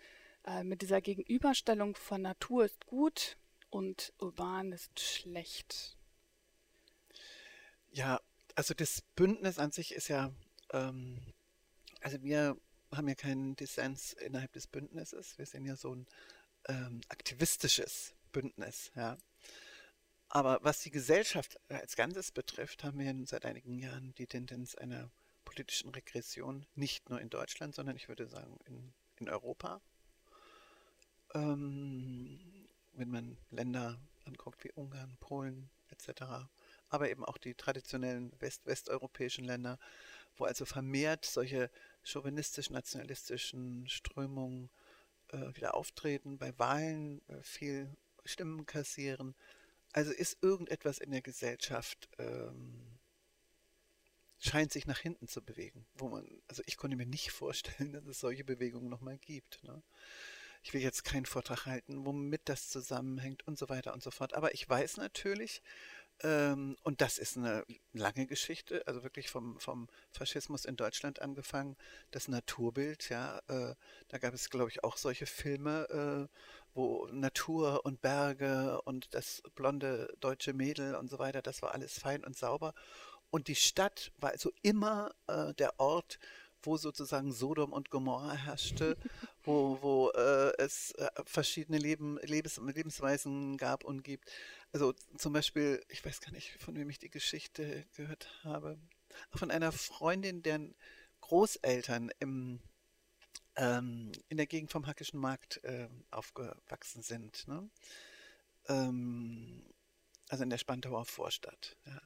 äh, mit dieser Gegenüberstellung von Natur ist gut und urban ist schlecht? Ja, also das Bündnis an sich ist ja, ähm, also wir haben ja keinen Dissens innerhalb des Bündnisses. Wir sind ja so ein ähm, aktivistisches Bündnis, ja. Aber was die Gesellschaft als Ganzes betrifft, haben wir seit einigen Jahren die Tendenz einer politischen Regression, nicht nur in Deutschland, sondern ich würde sagen in, in Europa. Ähm, wenn man Länder anguckt wie Ungarn, Polen etc., aber eben auch die traditionellen west westeuropäischen Länder, wo also vermehrt solche chauvinistisch-nationalistischen Strömungen äh, wieder auftreten, bei Wahlen äh, viel Stimmen kassieren. Also ist irgendetwas in der Gesellschaft, ähm, scheint sich nach hinten zu bewegen, wo man, also ich konnte mir nicht vorstellen, dass es solche Bewegungen nochmal gibt. Ne? Ich will jetzt keinen Vortrag halten, womit das zusammenhängt und so weiter und so fort. Aber ich weiß natürlich, ähm, und das ist eine lange Geschichte, also wirklich vom, vom Faschismus in Deutschland angefangen, das Naturbild, ja, äh, da gab es, glaube ich, auch solche Filme, äh, wo Natur und Berge und das blonde deutsche Mädel und so weiter, das war alles fein und sauber. Und die Stadt war also immer äh, der Ort, wo sozusagen Sodom und Gomorra herrschte, wo, wo äh, es äh, verschiedene Leben, Lebens, Lebensweisen gab und gibt. Also zum Beispiel, ich weiß gar nicht, von wem ich die Geschichte gehört habe, von einer Freundin, deren Großeltern im, ähm, in der Gegend vom Hackischen Markt äh, aufgewachsen sind. Ne? Ähm, also in der Spandauer Vorstadt. Ja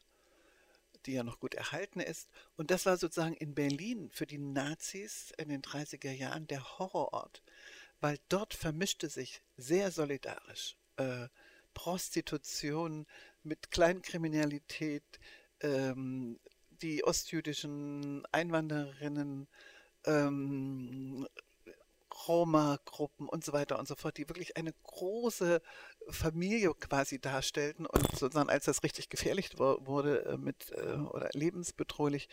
die ja noch gut erhalten ist. Und das war sozusagen in Berlin für die Nazis in den 30er Jahren der Horrorort, weil dort vermischte sich sehr solidarisch äh, Prostitution mit Kleinkriminalität, ähm, die ostjüdischen Einwandererinnen, ähm, Roma-Gruppen und so weiter und so fort, die wirklich eine große Familie quasi darstellten und sozusagen als das richtig gefährlich wurde äh, mit äh, oder lebensbedrohlich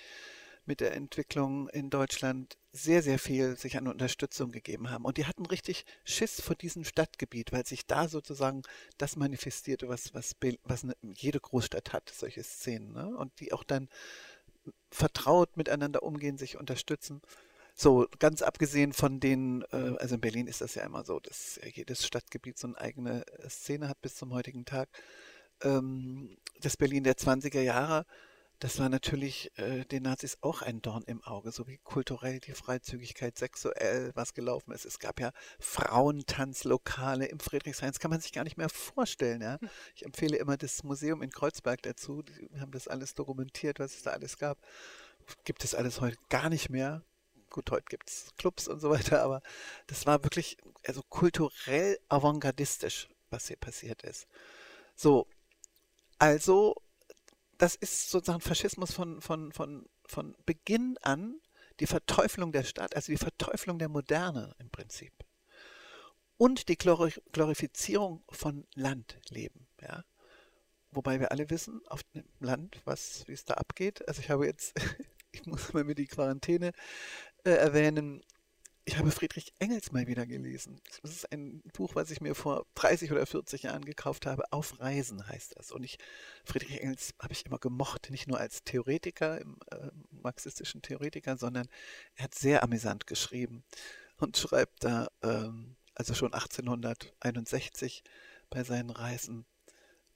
mit der Entwicklung in Deutschland sehr, sehr viel sich an Unterstützung gegeben haben. Und die hatten richtig Schiss vor diesem Stadtgebiet, weil sich da sozusagen das manifestierte, was, was, was eine, jede Großstadt hat, solche Szenen. Ne? Und die auch dann vertraut miteinander umgehen, sich unterstützen. So, ganz abgesehen von den, äh, also in Berlin ist das ja immer so, dass jedes Stadtgebiet so eine eigene äh, Szene hat bis zum heutigen Tag. Ähm, das Berlin der 20er Jahre, das war natürlich äh, den Nazis auch ein Dorn im Auge, so wie kulturell die Freizügigkeit, sexuell, was gelaufen ist. Es gab ja Frauentanzlokale im Friedrichshain, das kann man sich gar nicht mehr vorstellen. Ja? Hm. Ich empfehle immer das Museum in Kreuzberg dazu, die haben das alles dokumentiert, was es da alles gab. Gibt es alles heute gar nicht mehr gut, heute gibt es Clubs und so weiter, aber das war wirklich also kulturell avantgardistisch, was hier passiert ist. So, also das ist sozusagen Faschismus von, von, von, von Beginn an, die Verteuflung der Stadt, also die Verteuflung der Moderne im Prinzip. Und die Glorifizierung von Landleben. Ja? Wobei wir alle wissen, auf dem Land, wie es da abgeht. Also ich habe jetzt, ich muss mal mir die Quarantäne äh, erwähnen, ich habe Friedrich Engels mal wieder gelesen. Das ist ein Buch, was ich mir vor 30 oder 40 Jahren gekauft habe. Auf Reisen heißt das. Und ich, Friedrich Engels habe ich immer gemocht, nicht nur als Theoretiker, im, äh, marxistischen Theoretiker, sondern er hat sehr amüsant geschrieben und schreibt da, ähm, also schon 1861 bei seinen Reisen,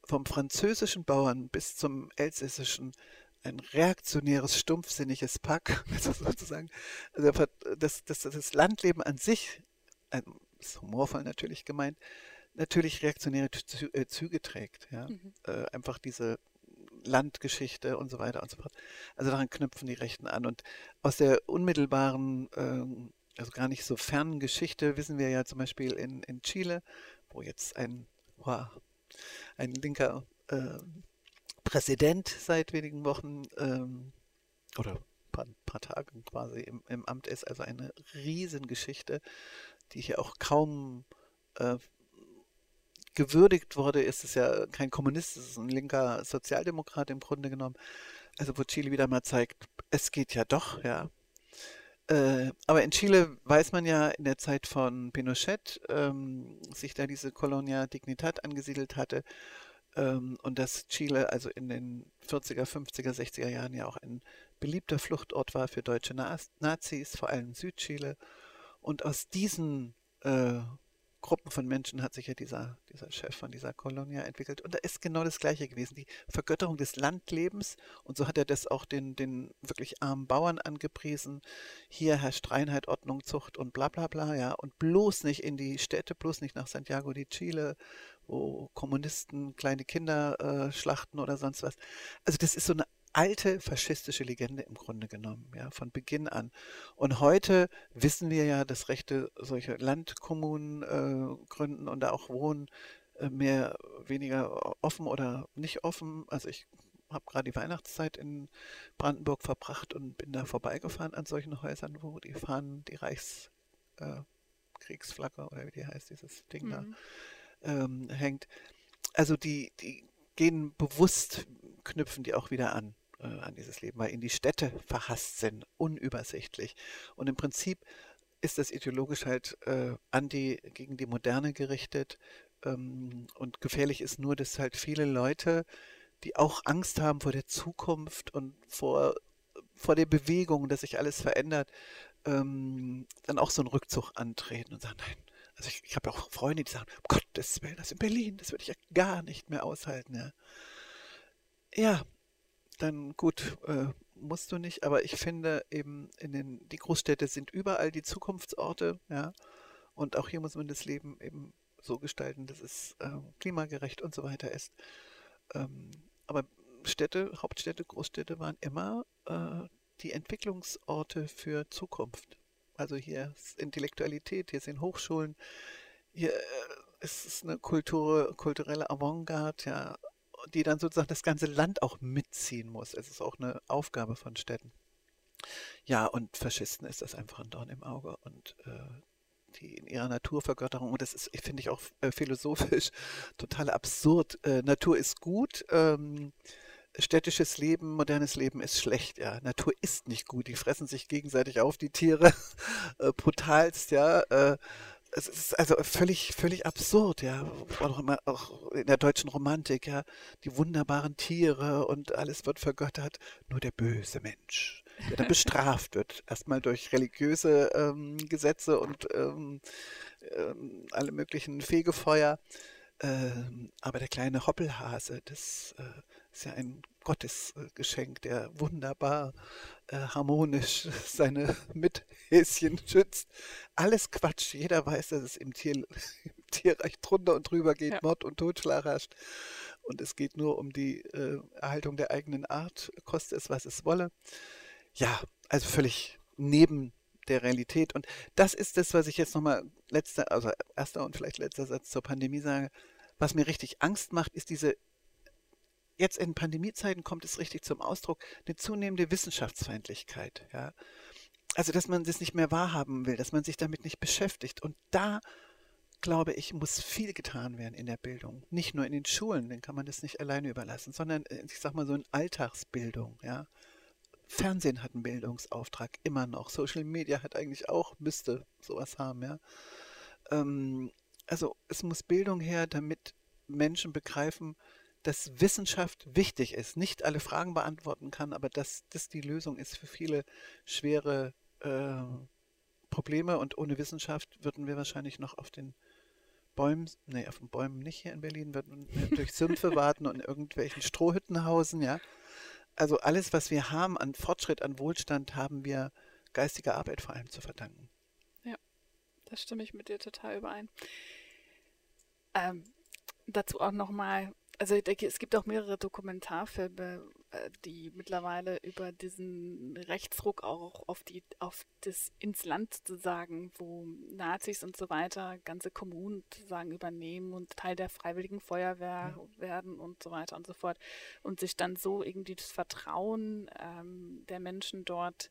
vom französischen Bauern bis zum elsässischen ein reaktionäres, stumpfsinniges Pack, also sozusagen. Also das, das, das Landleben an sich, ist humorvoll natürlich gemeint, natürlich reaktionäre äh, Züge trägt. Ja? Mhm. Äh, einfach diese Landgeschichte und so weiter und so fort. Also daran knüpfen die Rechten an. Und aus der unmittelbaren, äh, also gar nicht so fernen Geschichte wissen wir ja zum Beispiel in, in Chile, wo jetzt ein wow, ein linker äh, Präsident seit wenigen Wochen ähm, oder paar, paar Tagen quasi im, im, Amt ist. Also eine Riesengeschichte, die hier auch kaum äh, gewürdigt wurde. Ist es ja kein Kommunist, es ist ein linker Sozialdemokrat im Grunde genommen. Also wo Chile wieder mal zeigt, es geht ja doch, ja. Äh, aber in Chile weiß man ja in der Zeit von Pinochet, ähm, sich da diese Colonia Dignidad angesiedelt hatte und dass Chile also in den 40er, 50er, 60er Jahren ja auch ein beliebter Fluchtort war für deutsche Nazis, vor allem Südchile. Und aus diesen äh, Gruppen von Menschen hat sich ja dieser, dieser Chef von dieser Kolonie entwickelt. Und da ist genau das Gleiche gewesen, die Vergötterung des Landlebens. Und so hat er das auch den, den wirklich armen Bauern angepriesen. Hier herrscht Reinheit, Ordnung, Zucht und bla bla bla, ja. Und bloß nicht in die Städte, bloß nicht nach Santiago de Chile, wo Kommunisten kleine Kinder äh, schlachten oder sonst was. Also das ist so eine alte faschistische Legende im Grunde genommen, ja, von Beginn an. Und heute wissen wir ja, dass Rechte solche Landkommunen äh, gründen und da auch wohnen, äh, mehr weniger offen oder nicht offen. Also ich habe gerade die Weihnachtszeit in Brandenburg verbracht und bin da vorbeigefahren an solchen Häusern, wo die Fahnen, die Reichskriegsflagge äh, oder wie die heißt, dieses Ding mhm. da ähm, hängt. Also die, die gehen bewusst, knüpfen die auch wieder an äh, an dieses Leben, weil ihnen die Städte verhasst sind, unübersichtlich. Und im Prinzip ist das ideologisch halt äh, anti gegen die Moderne gerichtet. Ähm, und gefährlich ist nur, dass halt viele Leute, die auch Angst haben vor der Zukunft und vor, vor der Bewegung, dass sich alles verändert, ähm, dann auch so einen Rückzug antreten und sagen, nein, also ich, ich habe ja auch Freunde, die sagen, um Gottes Willen, das in Berlin, das würde ich ja gar nicht mehr aushalten. Ja, ja dann gut, äh, musst du nicht, aber ich finde eben in den, die Großstädte sind überall die Zukunftsorte, ja. Und auch hier muss man das Leben eben so gestalten, dass es äh, klimagerecht und so weiter ist. Ähm, aber Städte, Hauptstädte, Großstädte waren immer äh, die Entwicklungsorte für Zukunft. Also hier ist Intellektualität, hier sind Hochschulen, hier äh, ist es eine Kultur, kulturelle Avantgarde, ja, die dann sozusagen das ganze Land auch mitziehen muss. Es ist auch eine Aufgabe von Städten. Ja, und Faschisten ist das einfach ein Dorn im Auge und äh, die in ihrer Naturvergötterung, und das ist, finde ich, auch äh, philosophisch total absurd. Äh, Natur ist gut, ähm, städtisches Leben, modernes Leben ist schlecht, ja. Natur ist nicht gut, die fressen sich gegenseitig auf, die Tiere, äh, brutalst, ja. Es ist also völlig, völlig absurd, ja. Auch, immer, auch in der deutschen Romantik, ja. Die wunderbaren Tiere und alles wird vergöttert. Nur der böse Mensch, der dann bestraft wird. Erstmal durch religiöse ähm, Gesetze und ähm, ähm, alle möglichen Fegefeuer. Ähm, aber der kleine Hoppelhase, das äh, ist ja ein Gottesgeschenk, der wunderbar äh, harmonisch seine Mithäschen schützt. Alles Quatsch. Jeder weiß, dass es im, Tier, im Tierreich drunter und drüber geht, ja. Mord und Totschlag herrscht. Und es geht nur um die äh, Erhaltung der eigenen Art, koste es, was es wolle. Ja, also völlig neben der Realität. Und das ist das, was ich jetzt nochmal letzter, also erster und vielleicht letzter Satz zur Pandemie sage. Was mir richtig Angst macht, ist diese jetzt in Pandemiezeiten kommt es richtig zum Ausdruck, eine zunehmende Wissenschaftsfeindlichkeit. Ja? Also, dass man das nicht mehr wahrhaben will, dass man sich damit nicht beschäftigt. Und da, glaube ich, muss viel getan werden in der Bildung. Nicht nur in den Schulen, dann kann man das nicht alleine überlassen, sondern, äh, ich sag mal, so in Alltagsbildung. Ja? Fernsehen hat einen Bildungsauftrag immer noch. Social Media hat eigentlich auch, müsste sowas haben. Ja? Ähm, also, es muss Bildung her, damit Menschen begreifen, dass Wissenschaft wichtig ist, nicht alle Fragen beantworten kann, aber dass das die Lösung ist für viele schwere äh, Probleme und ohne Wissenschaft würden wir wahrscheinlich noch auf den Bäumen, nee, auf den Bäumen nicht hier in Berlin, würden wir durch Sümpfe warten und in irgendwelchen Strohhütten hausen, ja. Also alles, was wir haben an Fortschritt, an Wohlstand, haben wir geistiger Arbeit vor allem zu verdanken. Ja, da stimme ich mit dir total überein. Ähm, dazu auch nochmal also es gibt auch mehrere Dokumentarfilme äh, die mittlerweile über diesen Rechtsruck auch auf die, auf das ins Land sozusagen, wo Nazis und so weiter ganze Kommunen sozusagen übernehmen und Teil der Freiwilligen Feuerwehr ja. werden und so weiter und so fort. Und sich dann so irgendwie das Vertrauen ähm, der Menschen dort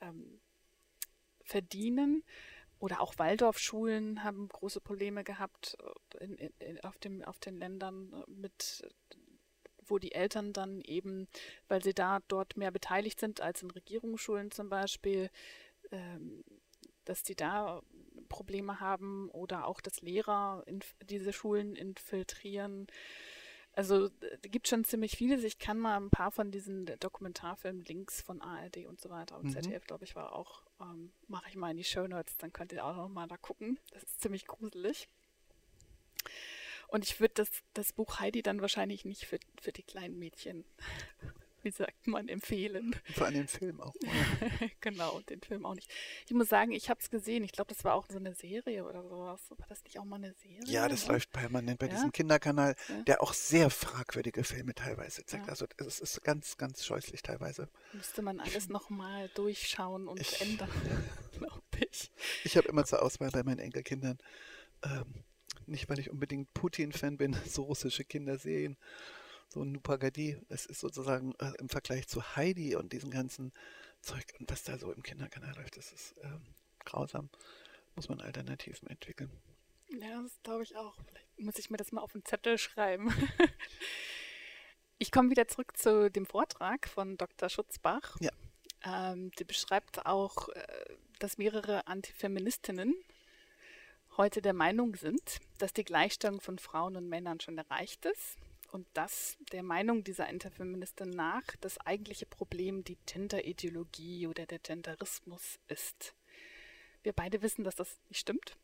ähm, verdienen. Oder auch Waldorfschulen haben große Probleme gehabt äh, in, in, auf, dem, auf den Ländern äh, mit wo die Eltern dann eben, weil sie da dort mehr beteiligt sind als in Regierungsschulen zum Beispiel, ähm, dass die da Probleme haben oder auch, dass Lehrer in diese Schulen infiltrieren. Also es gibt schon ziemlich vieles. Ich kann mal ein paar von diesen Dokumentarfilmen, Links von ARD und so weiter und mhm. ZDF, glaube ich, war auch, ähm, mache ich mal in die Show Notes, dann könnt ihr auch noch mal da gucken. Das ist ziemlich gruselig. Und ich würde das, das Buch Heidi dann wahrscheinlich nicht für, für die kleinen Mädchen, wie sagt man, empfehlen. Vor allem den Film auch. genau, den Film auch nicht. Ich muss sagen, ich habe es gesehen. Ich glaube, das war auch so eine Serie oder sowas. War das nicht auch mal eine Serie? Ja, das oder? läuft permanent bei ja? diesem Kinderkanal, ja? der auch sehr fragwürdige Filme teilweise zeigt. Ja. Also es ist ganz, ganz scheußlich teilweise. Müsste man alles nochmal durchschauen und ich, ändern, glaube ich. Ich habe immer zur Auswahl bei meinen Enkelkindern ähm, nicht, weil ich unbedingt Putin-Fan bin, so russische Kinderserien. So Nupagadi, das ist sozusagen äh, im Vergleich zu Heidi und diesem ganzen Zeug und was da so im Kinderkanal läuft, das ist ähm, grausam. Muss man Alternativen entwickeln. Ja, das glaube ich auch. Vielleicht muss ich mir das mal auf den Zettel schreiben. ich komme wieder zurück zu dem Vortrag von Dr. Schutzbach. Ja. Ähm, die beschreibt auch, äh, dass mehrere Antifeministinnen heute der Meinung sind, dass die Gleichstellung von Frauen und Männern schon erreicht ist und dass der Meinung dieser Interfeministin nach das eigentliche Problem die Gender-Ideologie oder der Genderismus ist. Wir beide wissen, dass das nicht stimmt.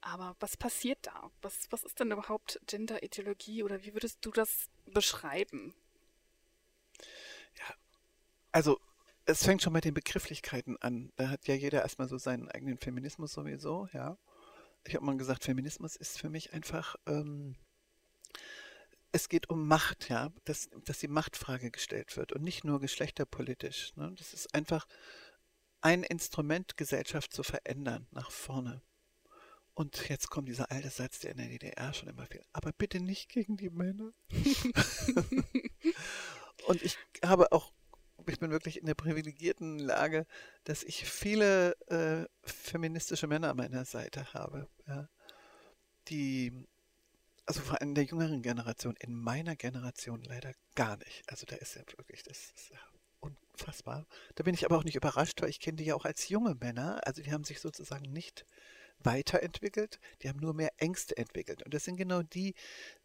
Aber was passiert da? Was, was ist denn überhaupt Gender-Ideologie oder wie würdest du das beschreiben? Ja, also es fängt schon mit den Begrifflichkeiten an. Da hat ja jeder erstmal so seinen eigenen Feminismus sowieso, ja ich habe mal gesagt, Feminismus ist für mich einfach, ähm, es geht um Macht, ja, dass, dass die Machtfrage gestellt wird und nicht nur geschlechterpolitisch. Ne? Das ist einfach ein Instrument, Gesellschaft zu verändern, nach vorne. Und jetzt kommt dieser alte Satz, der in der DDR schon immer fiel. Aber bitte nicht gegen die Männer. und ich habe auch ich bin wirklich in der privilegierten Lage, dass ich viele äh, feministische Männer an meiner Seite habe, ja, die, also vor allem der jüngeren Generation, in meiner Generation leider gar nicht. Also da ist ja wirklich, das ist unfassbar. Da bin ich aber auch nicht überrascht, weil ich kenne die ja auch als junge Männer, also die haben sich sozusagen nicht weiterentwickelt, die haben nur mehr Ängste entwickelt. Und das sind genau die,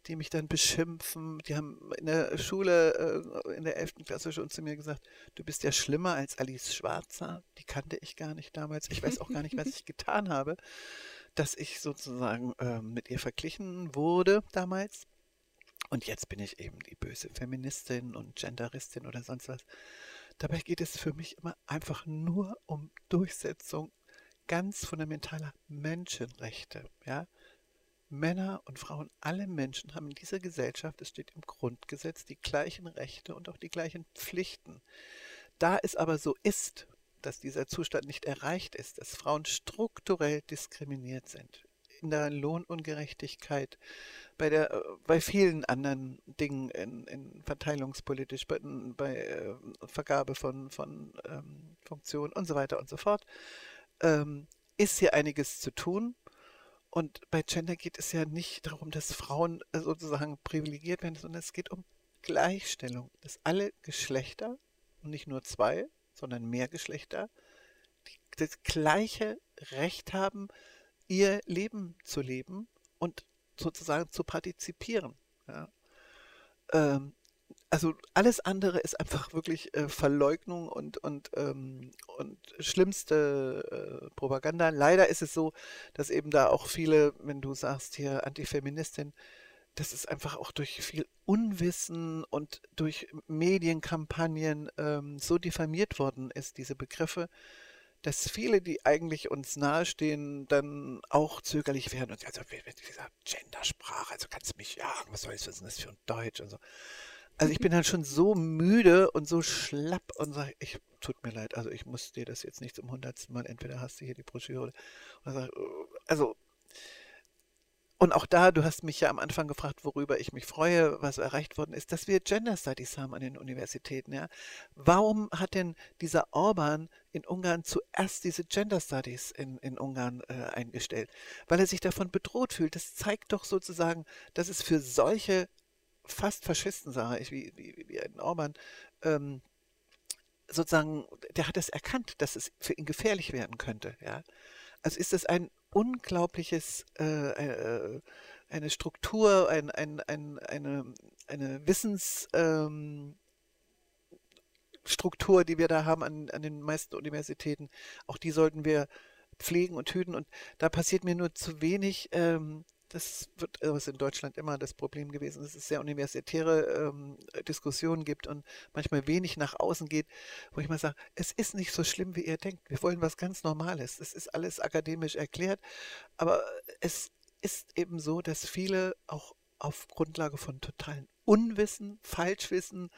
die mich dann beschimpfen. Die haben in der Schule, äh, in der 11. Klasse schon zu mir gesagt, du bist ja schlimmer als Alice Schwarzer. Die kannte ich gar nicht damals. Ich weiß auch gar nicht, was ich getan habe, dass ich sozusagen ähm, mit ihr verglichen wurde damals. Und jetzt bin ich eben die böse Feministin und Genderistin oder sonst was. Dabei geht es für mich immer einfach nur um Durchsetzung ganz fundamentaler Menschenrechte. Ja? Männer und Frauen, alle Menschen haben in dieser Gesellschaft, es steht im Grundgesetz, die gleichen Rechte und auch die gleichen Pflichten. Da es aber so ist, dass dieser Zustand nicht erreicht ist, dass Frauen strukturell diskriminiert sind, in der Lohnungerechtigkeit, bei, der, äh, bei vielen anderen Dingen, in, in verteilungspolitisch, bei, bei äh, Vergabe von, von ähm, Funktionen und so weiter und so fort, ähm, ist hier einiges zu tun. Und bei Gender geht es ja nicht darum, dass Frauen äh, sozusagen privilegiert werden, sondern es geht um Gleichstellung, dass alle Geschlechter, und nicht nur zwei, sondern mehr Geschlechter, das gleiche Recht haben, ihr Leben zu leben und sozusagen zu partizipieren. Ja. Ähm, also alles andere ist einfach wirklich äh, Verleugnung und, und, ähm, und schlimmste äh, Propaganda. Leider ist es so, dass eben da auch viele, wenn du sagst hier Antifeministin, das ist einfach auch durch viel Unwissen und durch Medienkampagnen ähm, so diffamiert worden ist, diese Begriffe, dass viele, die eigentlich uns nahestehen, dann auch zögerlich werden und also mit dieser Gendersprache, also kannst du mich jagen, was soll ich wissen, das für ein Deutsch und so. Also ich bin dann schon so müde und so schlapp und sage, ich tut mir leid, also ich muss dir das jetzt nicht zum hundertsten Mal, entweder hast du hier die Broschüre oder sag, also und auch da, du hast mich ja am Anfang gefragt, worüber ich mich freue, was erreicht worden ist, dass wir Gender Studies haben an den Universitäten. Ja? Warum hat denn dieser Orban in Ungarn zuerst diese Gender Studies in, in Ungarn äh, eingestellt? Weil er sich davon bedroht fühlt. Das zeigt doch sozusagen, dass es für solche fast Faschisten, sage ich, wie, wie, wie ein Orban, ähm, sozusagen, der hat es erkannt, dass es für ihn gefährlich werden könnte. Ja? Also ist es ein unglaubliches, äh, äh, eine Struktur, ein, ein, ein, eine, eine Wissensstruktur, ähm, die wir da haben an, an den meisten Universitäten. Auch die sollten wir pflegen und hüten. Und da passiert mir nur zu wenig. Ähm, das wird was in Deutschland immer das Problem gewesen, dass es sehr universitäre ähm, Diskussionen gibt und manchmal wenig nach außen geht, wo ich mal sage, es ist nicht so schlimm, wie ihr denkt. Wir wollen was ganz Normales. Es ist alles akademisch erklärt, aber es ist eben so, dass viele auch auf Grundlage von totalen Unwissen, Falschwissen,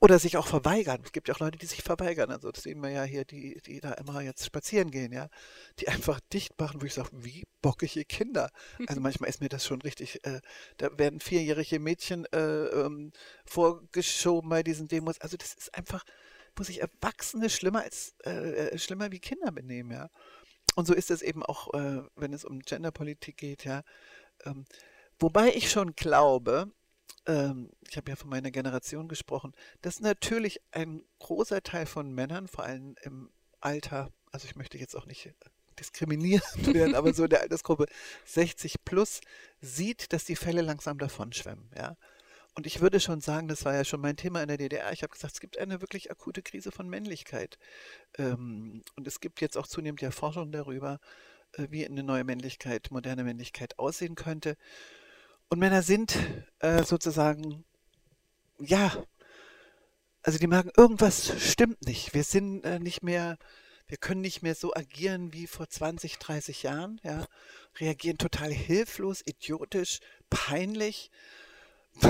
oder sich auch verweigern. Es gibt ja auch Leute, die sich verweigern. Also das sehen wir ja hier, die, die da immer jetzt spazieren gehen, ja. Die einfach dicht machen, wo ich sage, wie bockige Kinder. Also manchmal ist mir das schon richtig, äh, da werden vierjährige Mädchen äh, ähm, vorgeschoben bei diesen Demos. Also das ist einfach, wo sich Erwachsene schlimmer als äh, äh schlimmer wie Kinder benehmen, ja. Und so ist es eben auch, äh, wenn es um Genderpolitik geht, ja. Ähm, wobei ich schon glaube, ähm, ich habe ja von meiner Generation gesprochen, dass natürlich ein großer Teil von Männern, vor allem im Alter, also ich möchte jetzt auch nicht diskriminiert werden, aber so in der Altersgruppe 60 plus, sieht, dass die Fälle langsam davonschwemmen, ja. Und ich würde schon sagen, das war ja schon mein Thema in der DDR. Ich habe gesagt, es gibt eine wirklich akute Krise von Männlichkeit. Ähm, und es gibt jetzt auch zunehmend ja Forschung darüber, äh, wie eine neue Männlichkeit, moderne Männlichkeit aussehen könnte. Und Männer sind äh, sozusagen, ja, also die merken, irgendwas stimmt nicht. Wir sind äh, nicht mehr, wir können nicht mehr so agieren wie vor 20, 30 Jahren, ja, reagieren total hilflos, idiotisch, peinlich.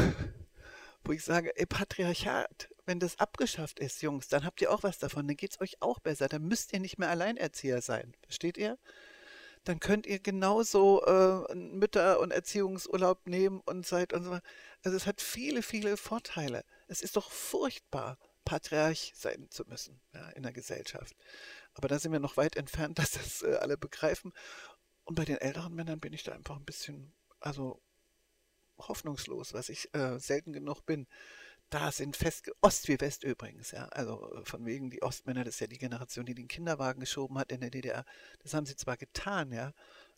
Wo ich sage, ey, Patriarchat, wenn das abgeschafft ist, Jungs, dann habt ihr auch was davon, dann geht es euch auch besser, dann müsst ihr nicht mehr Alleinerzieher sein. Versteht ihr? Dann könnt ihr genauso äh, Mütter- und Erziehungsurlaub nehmen und seid und so. Also es hat viele, viele Vorteile. Es ist doch furchtbar, Patriarch sein zu müssen ja, in der Gesellschaft. Aber da sind wir noch weit entfernt, dass das äh, alle begreifen. Und bei den älteren Männern bin ich da einfach ein bisschen, also hoffnungslos, was ich äh, selten genug bin da sind fest, Ost wie West übrigens, ja. Also äh, von wegen die Ostmänner, das ist ja die Generation, die den Kinderwagen geschoben hat in der DDR. Das haben sie zwar getan, ja,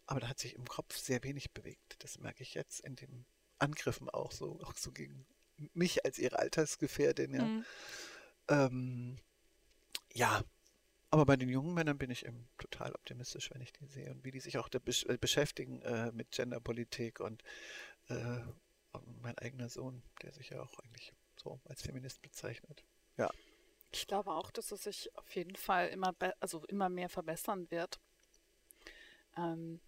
aber da hat sich im Kopf sehr wenig bewegt. Das merke ich jetzt in den Angriffen auch so, auch so gegen mich als ihre Altersgefährdin, ja. Mhm. Ähm, ja, aber bei den jungen Männern bin ich eben total optimistisch, wenn ich die sehe und wie die sich auch besch äh, beschäftigen äh, mit Genderpolitik und äh, mein eigener Sohn, der sich ja auch eigentlich so als Feminist bezeichnet. Ja. Ich glaube auch, dass es sich auf jeden Fall immer, also immer mehr verbessern wird. Ähm,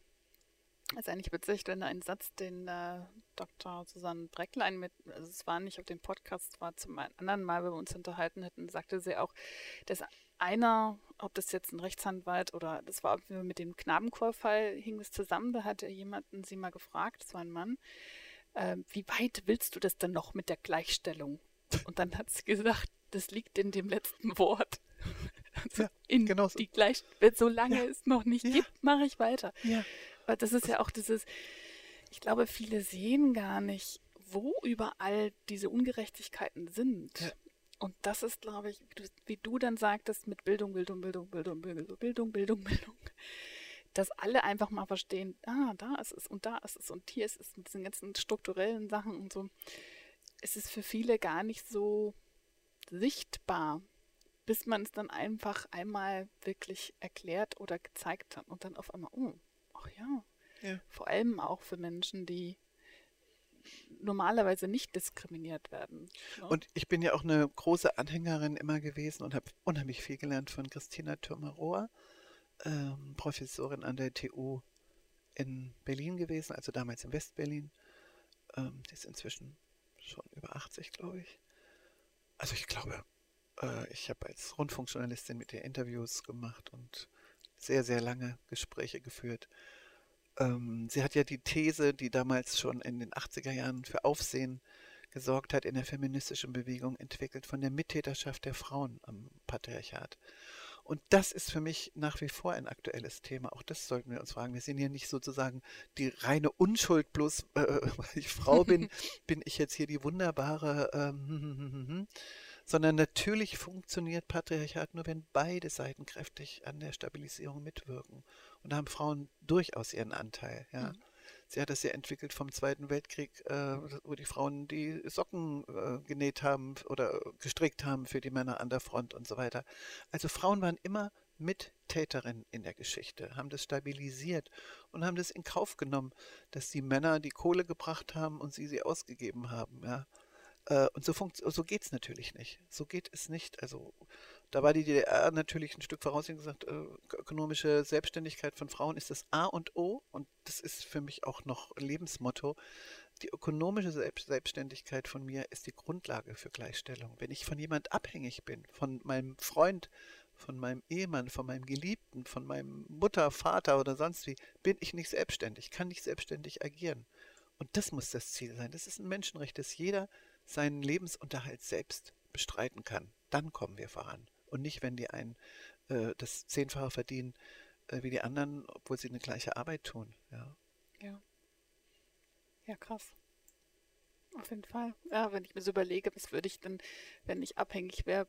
ist eigentlich witzig, wenn ein Satz, den äh, Dr. Susanne Brecklein mit, also es war nicht auf dem Podcast, es war zum anderen Mal, wenn wir uns unterhalten hätten, sagte sie auch, dass einer, ob das jetzt ein Rechtsanwalt oder das war mit dem Knabenchorfall hing es zusammen, da hatte jemanden sie mal gefragt, das war ein Mann, äh, wie weit willst du das denn noch mit der Gleichstellung? Und dann hat sie gesagt, das liegt in dem letzten Wort. Also ja, in genau so. die Gleich solange ja. es noch nicht ja. gibt, mache ich weiter. Ja. Weil das ist ja auch dieses, ich glaube, viele sehen gar nicht, wo überall diese Ungerechtigkeiten sind. Und das ist, glaube ich, wie du, wie du dann sagtest, mit Bildung, Bildung, Bildung, Bildung, Bildung, Bildung, Bildung, Bildung dass alle einfach mal verstehen, ah, da ist es und da ist es und hier ist es mit diesen ganzen strukturellen Sachen und so. Es ist für viele gar nicht so sichtbar, bis man es dann einfach einmal wirklich erklärt oder gezeigt hat und dann auf einmal, oh, ach ja. ja. Vor allem auch für Menschen, die normalerweise nicht diskriminiert werden. Ne? Und ich bin ja auch eine große Anhängerin immer gewesen und habe unheimlich viel gelernt von Christina Thürmer-Rohr ähm, Professorin an der TU in Berlin gewesen, also damals in Westberlin. Ähm, die ist inzwischen schon über 80, glaube ich. Also ich glaube, äh, ich habe als Rundfunkjournalistin mit ihr Interviews gemacht und sehr, sehr lange Gespräche geführt. Ähm, sie hat ja die These, die damals schon in den 80er Jahren für Aufsehen gesorgt hat in der feministischen Bewegung, entwickelt von der Mittäterschaft der Frauen am Patriarchat. Und das ist für mich nach wie vor ein aktuelles Thema. Auch das sollten wir uns fragen. Wir sind hier nicht sozusagen die reine Unschuld, bloß äh, weil ich Frau bin, bin ich jetzt hier die wunderbare, ähm, sondern natürlich funktioniert Patriarchat nur, wenn beide Seiten kräftig an der Stabilisierung mitwirken. Und da haben Frauen durchaus ihren Anteil. Ja. Mhm. Sie hat das ja entwickelt vom Zweiten Weltkrieg, äh, wo die Frauen die Socken äh, genäht haben oder gestrickt haben für die Männer an der Front und so weiter. Also Frauen waren immer Mittäterin in der Geschichte, haben das stabilisiert und haben das in Kauf genommen, dass die Männer die Kohle gebracht haben und sie sie ausgegeben haben. Ja. Äh, und so, so geht es natürlich nicht. So geht es nicht. Also da war die DDR natürlich ein Stück voraus und gesagt, äh, ökonomische Selbstständigkeit von Frauen ist das A und O und das ist für mich auch noch Lebensmotto. Die ökonomische Selbstständigkeit von mir ist die Grundlage für Gleichstellung. Wenn ich von jemand abhängig bin, von meinem Freund, von meinem Ehemann, von meinem Geliebten, von meinem Mutter, Vater oder sonst wie, bin ich nicht selbstständig, kann nicht selbstständig agieren. Und das muss das Ziel sein. Das ist ein Menschenrecht, dass jeder seinen Lebensunterhalt selbst bestreiten kann. Dann kommen wir voran. Und nicht, wenn die einen äh, das Zehnfache verdienen äh, wie die anderen, obwohl sie eine gleiche Arbeit tun. Ja. Ja, ja krass. Auf jeden Fall. Ja, wenn ich mir so überlege, was würde ich denn, wenn ich abhängig wäre,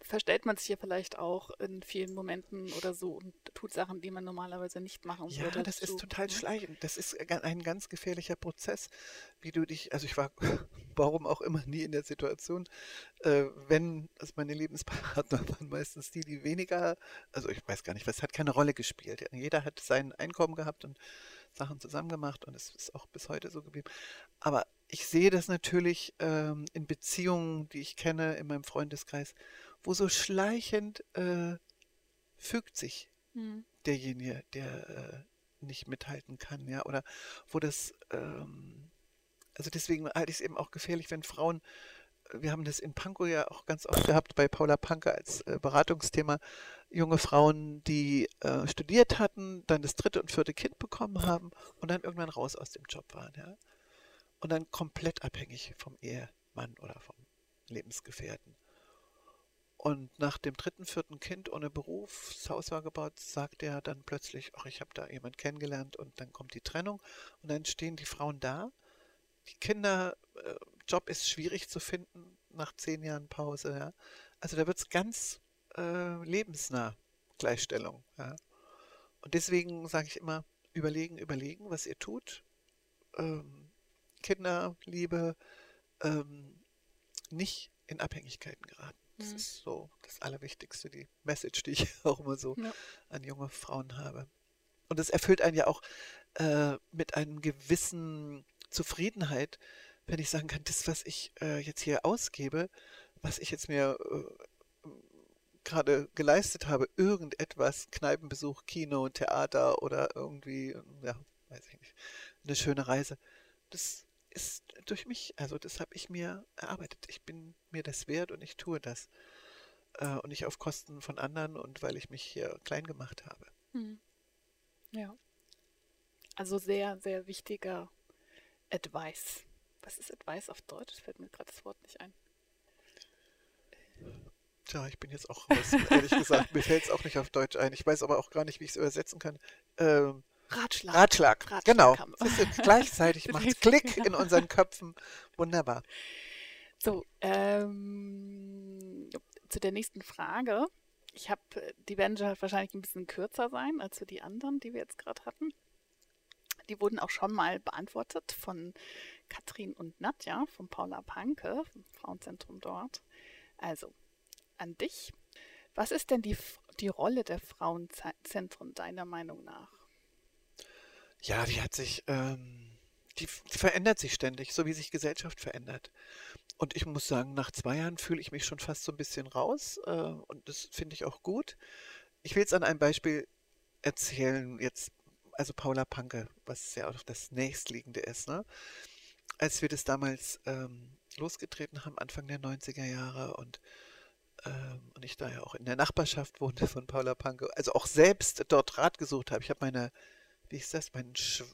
verstellt man sich ja vielleicht auch in vielen Momenten oder so und tut Sachen, die man normalerweise nicht machen ja, würde. Ja, das ist total ne? schleichend. Das ist ein ganz gefährlicher Prozess, wie du dich, also ich war, warum auch immer, nie in der Situation, äh, wenn, also meine Lebenspartner waren meistens die, die weniger, also ich weiß gar nicht, was hat keine Rolle gespielt. Jeder hat sein Einkommen gehabt und Sachen zusammen gemacht und es ist auch bis heute so geblieben. Aber ich sehe das natürlich ähm, in Beziehungen, die ich kenne, in meinem Freundeskreis, wo so schleichend äh, fügt sich mhm. derjenige, der äh, nicht mithalten kann, ja, oder wo das, ähm, also deswegen halte ich es eben auch gefährlich, wenn Frauen, wir haben das in Pankow ja auch ganz oft gehabt, bei Paula Panke als äh, Beratungsthema, junge Frauen, die äh, studiert hatten, dann das dritte und vierte Kind bekommen haben und dann irgendwann raus aus dem Job waren, ja und dann komplett abhängig vom Ehemann oder vom Lebensgefährten. Und nach dem dritten, vierten Kind ohne Beruf, das Haus war gebaut, sagt er dann plötzlich, ach, ich habe da jemand kennengelernt und dann kommt die Trennung und dann stehen die Frauen da. Die Kinder, äh, Job ist schwierig zu finden nach zehn Jahren Pause. Ja. Also da wird es ganz äh, lebensnah, Gleichstellung. Ja. Und deswegen sage ich immer, überlegen, überlegen, was ihr tut. Ähm, Kinderliebe ähm, nicht in Abhängigkeiten geraten. Das mhm. ist so das Allerwichtigste, die Message, die ich auch immer so ja. an junge Frauen habe. Und es erfüllt einen ja auch äh, mit einem gewissen Zufriedenheit, wenn ich sagen kann, das, was ich äh, jetzt hier ausgebe, was ich jetzt mir äh, gerade geleistet habe, irgendetwas, Kneipenbesuch, Kino, Theater oder irgendwie, ja, weiß ich nicht, eine schöne Reise, das ist durch mich. Also das habe ich mir erarbeitet. Ich bin mir das wert und ich tue das. Äh, und nicht auf Kosten von anderen und weil ich mich hier klein gemacht habe. Hm. Ja. Also sehr, sehr wichtiger Advice. Was ist Advice auf Deutsch? Das fällt mir gerade das Wort nicht ein. Tja, ich bin jetzt auch raus, ehrlich gesagt. Mir fällt es auch nicht auf Deutsch ein. Ich weiß aber auch gar nicht, wie ich es übersetzen kann. Ähm, Ratschlag. Ratschlag. Ratschlag genau. Gleichzeitig macht es Klick in unseren Köpfen. Wunderbar. So, ähm, zu der nächsten Frage. Ich habe, die werden wahrscheinlich ein bisschen kürzer sein als für die anderen, die wir jetzt gerade hatten. Die wurden auch schon mal beantwortet von Katrin und Nadja von Paula Panke, vom Frauenzentrum dort. Also, an dich. Was ist denn die, die Rolle der Frauenzentren deiner Meinung nach? Ja, die hat sich, ähm, die, die verändert sich ständig, so wie sich Gesellschaft verändert. Und ich muss sagen, nach zwei Jahren fühle ich mich schon fast so ein bisschen raus äh, und das finde ich auch gut. Ich will jetzt an einem Beispiel erzählen, jetzt, also Paula Panke, was ja auch das nächstliegende ist. Ne? als wir das damals ähm, losgetreten haben, Anfang der 90er Jahre und, ähm, und ich da ja auch in der Nachbarschaft wohnte von Paula Panke, also auch selbst dort Rat gesucht habe. Ich habe meine, wie ist das, meinen Sch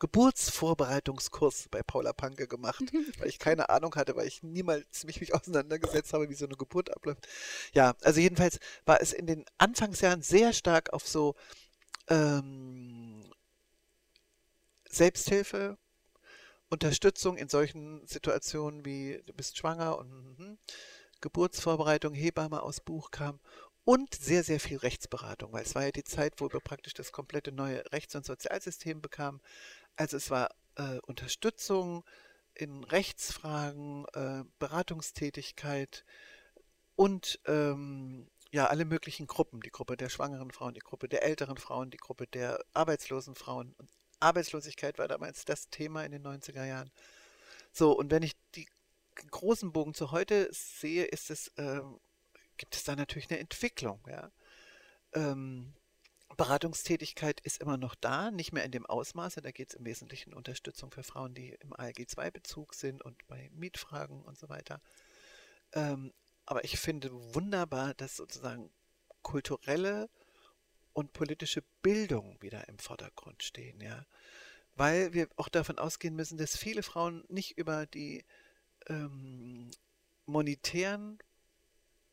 Geburtsvorbereitungskurs bei Paula Panke gemacht, weil ich keine Ahnung hatte, weil ich niemals mich, mich auseinandergesetzt habe, wie so eine Geburt abläuft. Ja, also jedenfalls war es in den Anfangsjahren sehr stark auf so ähm, Selbsthilfe, Unterstützung in solchen Situationen wie du bist schwanger und hm, Geburtsvorbereitung, Hebamme aus Buch kam und sehr, sehr viel Rechtsberatung, weil es war ja die Zeit, wo wir praktisch das komplette neue Rechts- und Sozialsystem bekamen. Also es war äh, Unterstützung in Rechtsfragen, äh, Beratungstätigkeit und ähm, ja, alle möglichen Gruppen. Die Gruppe der schwangeren Frauen, die Gruppe der älteren Frauen, die Gruppe der arbeitslosen Frauen. Und Arbeitslosigkeit war damals das Thema in den 90er Jahren. So, und wenn ich die großen Bogen zu heute sehe, ist es, äh, gibt es da natürlich eine Entwicklung, ja. Ähm, Beratungstätigkeit ist immer noch da, nicht mehr in dem Ausmaße. Da geht es im Wesentlichen um Unterstützung für Frauen, die im ALG-2-Bezug sind und bei Mietfragen und so weiter. Ähm, aber ich finde wunderbar, dass sozusagen kulturelle und politische Bildung wieder im Vordergrund stehen, ja. Weil wir auch davon ausgehen müssen, dass viele Frauen nicht über die ähm, monetären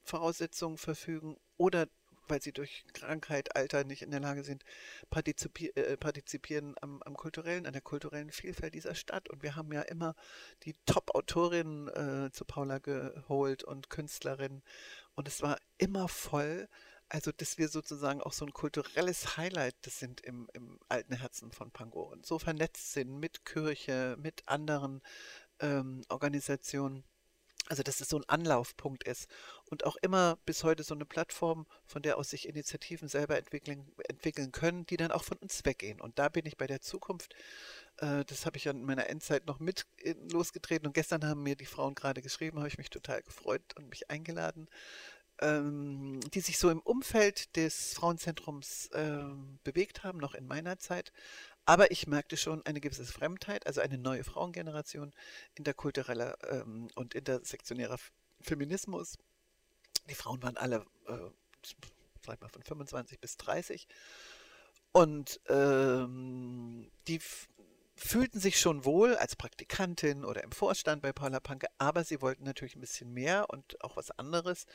Voraussetzungen verfügen oder weil sie durch Krankheit, Alter nicht in der Lage sind, partizipi äh, partizipieren am, am, kulturellen, an der kulturellen Vielfalt dieser Stadt. Und wir haben ja immer die Top-Autorinnen äh, zu Paula geholt und Künstlerinnen. Und es war immer voll. Also, dass wir sozusagen auch so ein kulturelles Highlight das sind im, im alten Herzen von Pango und so vernetzt sind mit Kirche, mit anderen ähm, Organisationen. Also, dass es so ein Anlaufpunkt ist und auch immer bis heute so eine Plattform, von der aus sich Initiativen selber entwickeln, entwickeln können, die dann auch von uns weggehen. Und da bin ich bei der Zukunft. Äh, das habe ich ja in meiner Endzeit noch mit losgetreten. Und gestern haben mir die Frauen gerade geschrieben, habe ich mich total gefreut und mich eingeladen, ähm, die sich so im Umfeld des Frauenzentrums ähm, bewegt haben, noch in meiner Zeit, aber ich merkte schon eine gewisse Fremdheit, also eine neue Frauengeneration interkultureller ähm, und intersektionärer Feminismus. Die Frauen waren alle, äh, sag mal, von 25 bis 30. Und ähm, die fühlten sich schon wohl als Praktikantin oder im Vorstand bei Paula Panke, aber sie wollten natürlich ein bisschen mehr und auch was anderes,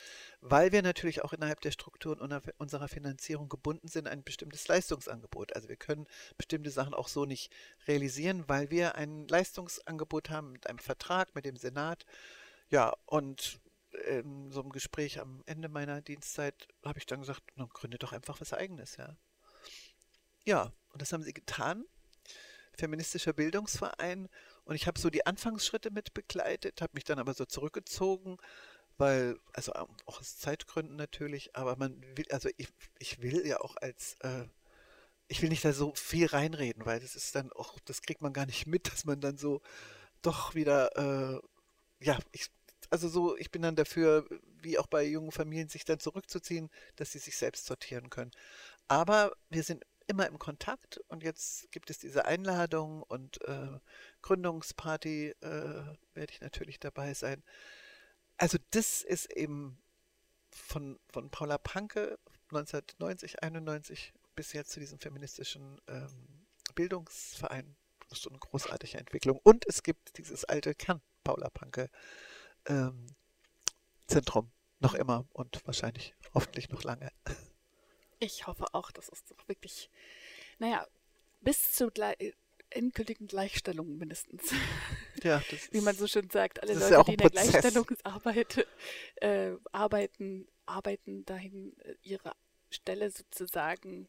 weil wir natürlich auch innerhalb der Strukturen unserer Finanzierung gebunden sind an ein bestimmtes Leistungsangebot. Also wir können bestimmte Sachen auch so nicht realisieren, weil wir ein Leistungsangebot haben mit einem Vertrag mit dem Senat. Ja, und in so einem Gespräch am Ende meiner Dienstzeit habe ich dann gesagt, gründe doch einfach was eigenes, ja. Ja, und das haben sie getan feministischer Bildungsverein und ich habe so die Anfangsschritte mit begleitet, habe mich dann aber so zurückgezogen, weil, also auch aus Zeitgründen natürlich, aber man will, also ich, ich will ja auch als, äh, ich will nicht da so viel reinreden, weil das ist dann auch, das kriegt man gar nicht mit, dass man dann so doch wieder, äh, ja, ich, also so, ich bin dann dafür, wie auch bei jungen Familien, sich dann zurückzuziehen, dass sie sich selbst sortieren können. Aber wir sind immer im Kontakt und jetzt gibt es diese Einladung und äh, Gründungsparty äh, werde ich natürlich dabei sein. Also das ist eben von, von Paula Panke 1990, 91 bis jetzt zu diesem feministischen ähm, Bildungsverein. Das ist so eine großartige Entwicklung. Und es gibt dieses alte Kern Paula Panke ähm, Zentrum noch immer und wahrscheinlich hoffentlich noch lange. Ich hoffe auch, dass es doch wirklich, naja, bis zur Gle endgültigen Gleichstellung mindestens. Ja, das Wie man so schön sagt, alle Leute, ja die in der Gleichstellungsarbeit äh, arbeiten, arbeiten dahin, äh, ihre Stelle sozusagen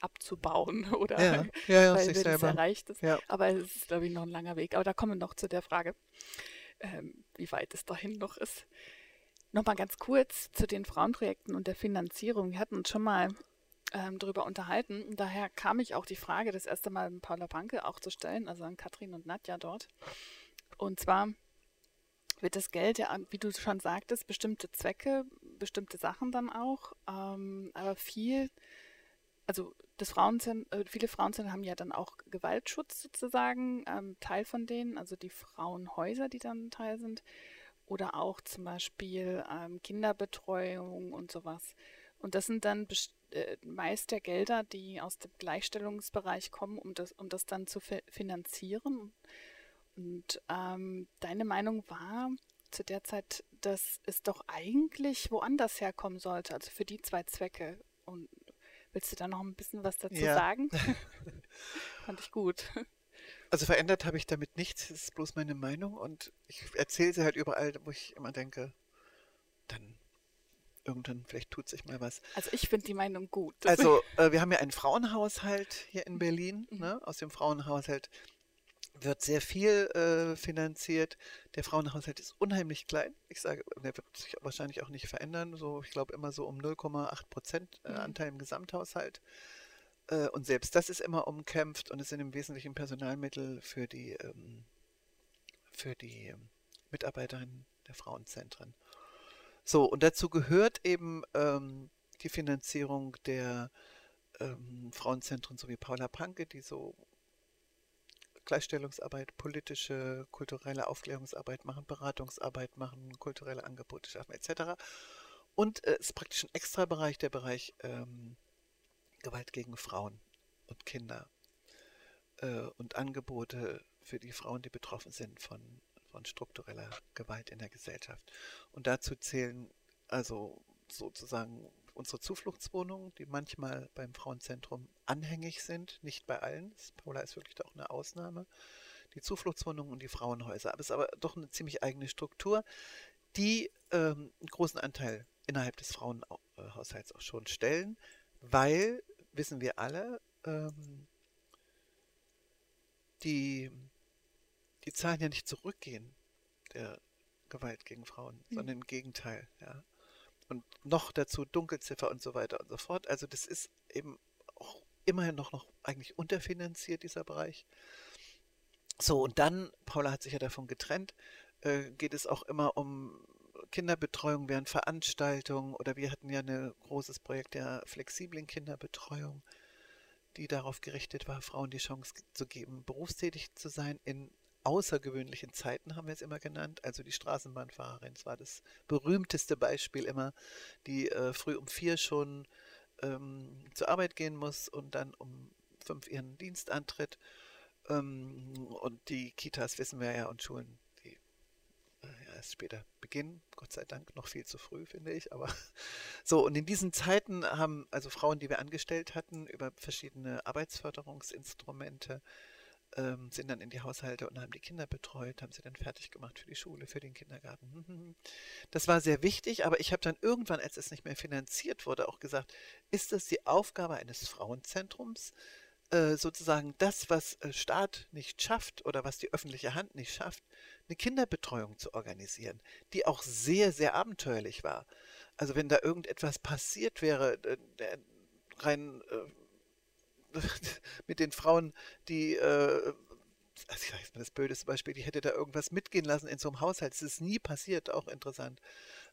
abzubauen oder ja, ja, ja, weil wenn es erreicht ist. Ja. Aber es ist, glaube ich, noch ein langer Weg. Aber da kommen wir noch zu der Frage, ähm, wie weit es dahin noch ist. Nochmal ganz kurz zu den Frauenprojekten und der Finanzierung. Wir hatten uns schon mal ähm, darüber unterhalten. Daher kam ich auch die Frage, das erste Mal an Paula Panke auch zu stellen, also an Katrin und Nadja dort. Und zwar wird das Geld ja, wie du schon sagtest, bestimmte Zwecke, bestimmte Sachen dann auch, ähm, aber viel also das Frauenzentrum, äh, viele Frauenzentren haben ja dann auch Gewaltschutz sozusagen, ähm, Teil von denen, also die Frauenhäuser, die dann Teil sind, oder auch zum Beispiel ähm, Kinderbetreuung und sowas. Und das sind dann äh, meist der Gelder, die aus dem Gleichstellungsbereich kommen, um das, um das dann zu finanzieren. Und ähm, deine Meinung war zu der Zeit, dass es doch eigentlich woanders herkommen sollte, also für die zwei Zwecke. Und willst du da noch ein bisschen was dazu ja. sagen? Fand ich gut. Also verändert habe ich damit nichts, das ist bloß meine Meinung und ich erzähle sie halt überall, wo ich immer denke, dann irgendwann, vielleicht tut sich mal was. Also ich finde die Meinung gut. Also äh, wir haben ja einen Frauenhaushalt hier in Berlin. Mhm. Ne? Aus dem Frauenhaushalt wird sehr viel äh, finanziert. Der Frauenhaushalt ist unheimlich klein. Ich sage, der wird sich wahrscheinlich auch nicht verändern. So, ich glaube immer so um 0,8 Prozent äh, mhm. Anteil im Gesamthaushalt. Äh, und selbst das ist immer umkämpft und es sind im Wesentlichen Personalmittel für die, ähm, für die ähm, Mitarbeiterinnen der Frauenzentren. So, und dazu gehört eben ähm, die Finanzierung der ähm, Frauenzentren, so wie Paula Panke, die so Gleichstellungsarbeit, politische, kulturelle Aufklärungsarbeit machen, Beratungsarbeit machen, kulturelle Angebote schaffen etc. Und äh, es äh, ist praktisch ein extra Bereich, der Bereich ähm, Gewalt gegen Frauen und Kinder äh, und Angebote für die Frauen, die betroffen sind von, von struktureller Gewalt in der Gesellschaft. Und dazu zählen also sozusagen unsere Zufluchtswohnungen, die manchmal beim Frauenzentrum anhängig sind, nicht bei allen. Paula ist wirklich auch eine Ausnahme. Die Zufluchtswohnungen und die Frauenhäuser. Aber es ist aber doch eine ziemlich eigene Struktur, die ähm, einen großen Anteil innerhalb des Frauenhaushalts auch schon stellen, weil, wissen wir alle, ähm, die, die Zahlen ja nicht zurückgehen der Gewalt gegen Frauen, mhm. sondern im Gegenteil. Ja und noch dazu Dunkelziffer und so weiter und so fort. Also das ist eben auch immerhin noch, noch eigentlich unterfinanziert, dieser Bereich. So, und dann, Paula hat sich ja davon getrennt, äh, geht es auch immer um Kinderbetreuung während Veranstaltungen oder wir hatten ja ein großes Projekt der flexiblen Kinderbetreuung, die darauf gerichtet war, Frauen die Chance zu geben, berufstätig zu sein in außergewöhnlichen Zeiten haben wir es immer genannt. Also die Straßenbahnfahrerin, das war das berühmteste Beispiel immer, die äh, früh um vier schon ähm, zur Arbeit gehen muss und dann um fünf ihren Dienst antritt. Ähm, und die Kitas wissen wir ja und Schulen, erst später beginnen. Gott sei Dank noch viel zu früh, finde ich. Aber so, und in diesen Zeiten haben also Frauen, die wir angestellt hatten, über verschiedene Arbeitsförderungsinstrumente ähm, sind dann in die Haushalte und haben die Kinder betreut, haben sie dann fertig gemacht für die Schule, für den Kindergarten. Das war sehr wichtig, aber ich habe dann irgendwann, als es nicht mehr finanziert wurde, auch gesagt, ist das die Aufgabe eines Frauenzentrums, sozusagen das, was äh, Staat nicht schafft oder was die öffentliche Hand nicht schafft, eine Kinderbetreuung zu organisieren, die auch sehr, sehr abenteuerlich war. Also wenn da irgendetwas passiert wäre, äh, rein mit den Frauen, die, äh, also ich sage das blödeste Beispiel, die hätte da irgendwas mitgehen lassen in so einem Haushalt. Das ist nie passiert, auch interessant.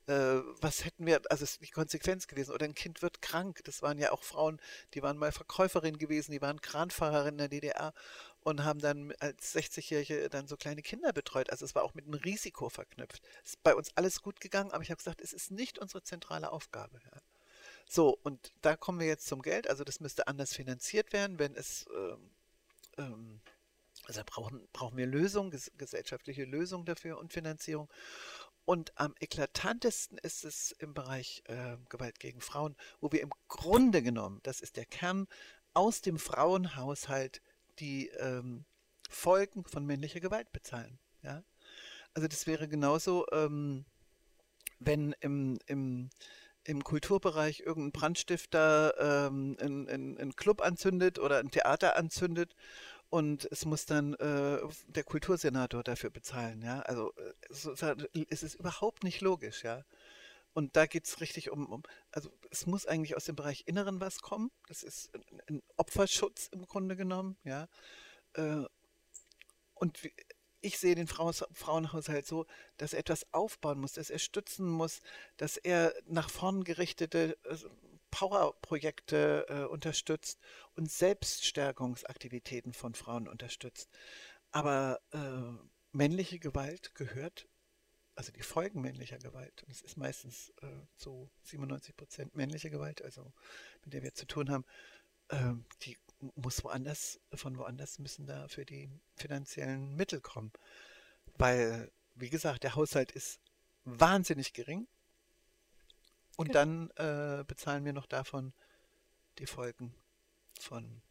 Äh, was hätten wir, also es ist die Konsequenz gewesen. Oder ein Kind wird krank. Das waren ja auch Frauen, die waren mal Verkäuferin gewesen, die waren Kranfahrerin in der DDR und haben dann als 60-Jährige dann so kleine Kinder betreut. Also es war auch mit einem Risiko verknüpft. Es ist bei uns alles gut gegangen, aber ich habe gesagt, es ist nicht unsere zentrale Aufgabe. Ja. So, und da kommen wir jetzt zum Geld. Also das müsste anders finanziert werden, wenn es, ähm, ähm, also brauchen, brauchen wir Lösungen, ges gesellschaftliche Lösungen dafür und Finanzierung. Und am eklatantesten ist es im Bereich äh, Gewalt gegen Frauen, wo wir im Grunde genommen, das ist der Kern, aus dem Frauenhaushalt die ähm, Folgen von männlicher Gewalt bezahlen. Ja? Also das wäre genauso, ähm, wenn im, im im Kulturbereich irgendein Brandstifter ähm, einen Club anzündet oder ein Theater anzündet und es muss dann äh, der Kultursenator dafür bezahlen, ja. Also äh, es ist überhaupt nicht logisch, ja. Und da geht es richtig um, um, also es muss eigentlich aus dem Bereich Inneren was kommen. Das ist ein Opferschutz im Grunde genommen, ja. Äh, und ich sehe den Frauenhaushalt so, dass er etwas aufbauen muss, dass er stützen muss, dass er nach vorn gerichtete äh, Powerprojekte äh, unterstützt und Selbststärkungsaktivitäten von Frauen unterstützt. Aber äh, männliche Gewalt gehört, also die Folgen männlicher Gewalt, und es ist meistens äh, so 97 Prozent männliche Gewalt, also mit der wir zu tun haben, ähm, die muss woanders, von woanders müssen da für die finanziellen Mittel kommen. Weil, wie gesagt, der Haushalt ist wahnsinnig gering. Und Genau. dann äh, bezahlen wir noch davon die Folgen von,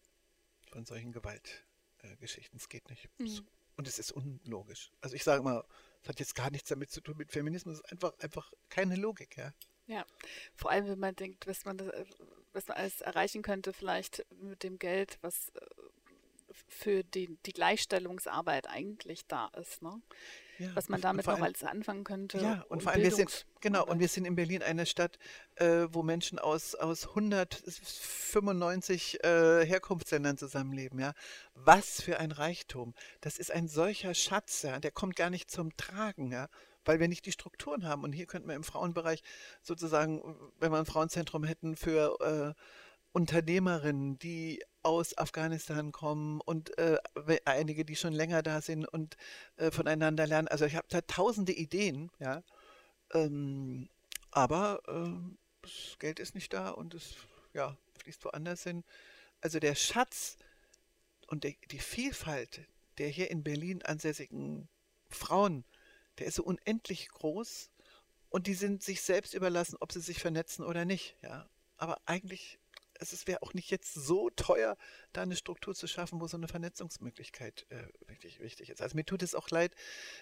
von solchen Gewaltgeschichten. Es geht nicht. Mhm. Und es ist unlogisch. Also ich sage mal, es hat jetzt gar nichts damit zu tun mit Feminismus. Es ist einfach, einfach keine Logik, ja. Ja, vor allem wenn man denkt, was man, das, äh, was man alles erreichen könnte, vielleicht mit dem Geld, was äh, für die, die Gleichstellungsarbeit eigentlich da ist, ne? Ja. Was man und- und damit noch alles anfangen könnte. Ja, und vor allem wir sind, genau, und wir sind in Berlin eine Stadt, äh, wo Menschen aus, aus 195 äh, Herkunftsländern zusammenleben, ja. Was für ein Reichtum. Das ist ein solcher Schatz, ja, der kommt gar nicht zum Tragen, ja, weil wir nicht die Strukturen haben. Und hier könnten wir im Frauenbereich sozusagen, wenn wir ein Frauenzentrum hätten für äh, Unternehmerinnen, die aus Afghanistan kommen und äh, einige, die schon länger da sind und äh, voneinander lernen. Also ich habe da tausende Ideen, ja. Ähm, aber ähm, das Geld ist nicht da und es ja, fließt woanders hin. Also der Schatz und der, die Vielfalt der hier in Berlin ansässigen Frauen, der ist so unendlich groß und die sind sich selbst überlassen, ob sie sich vernetzen oder nicht. Ja. Aber eigentlich, es wäre auch nicht jetzt so teuer, da eine Struktur zu schaffen, wo so eine Vernetzungsmöglichkeit äh, wirklich wichtig ist. Also mir tut es auch leid,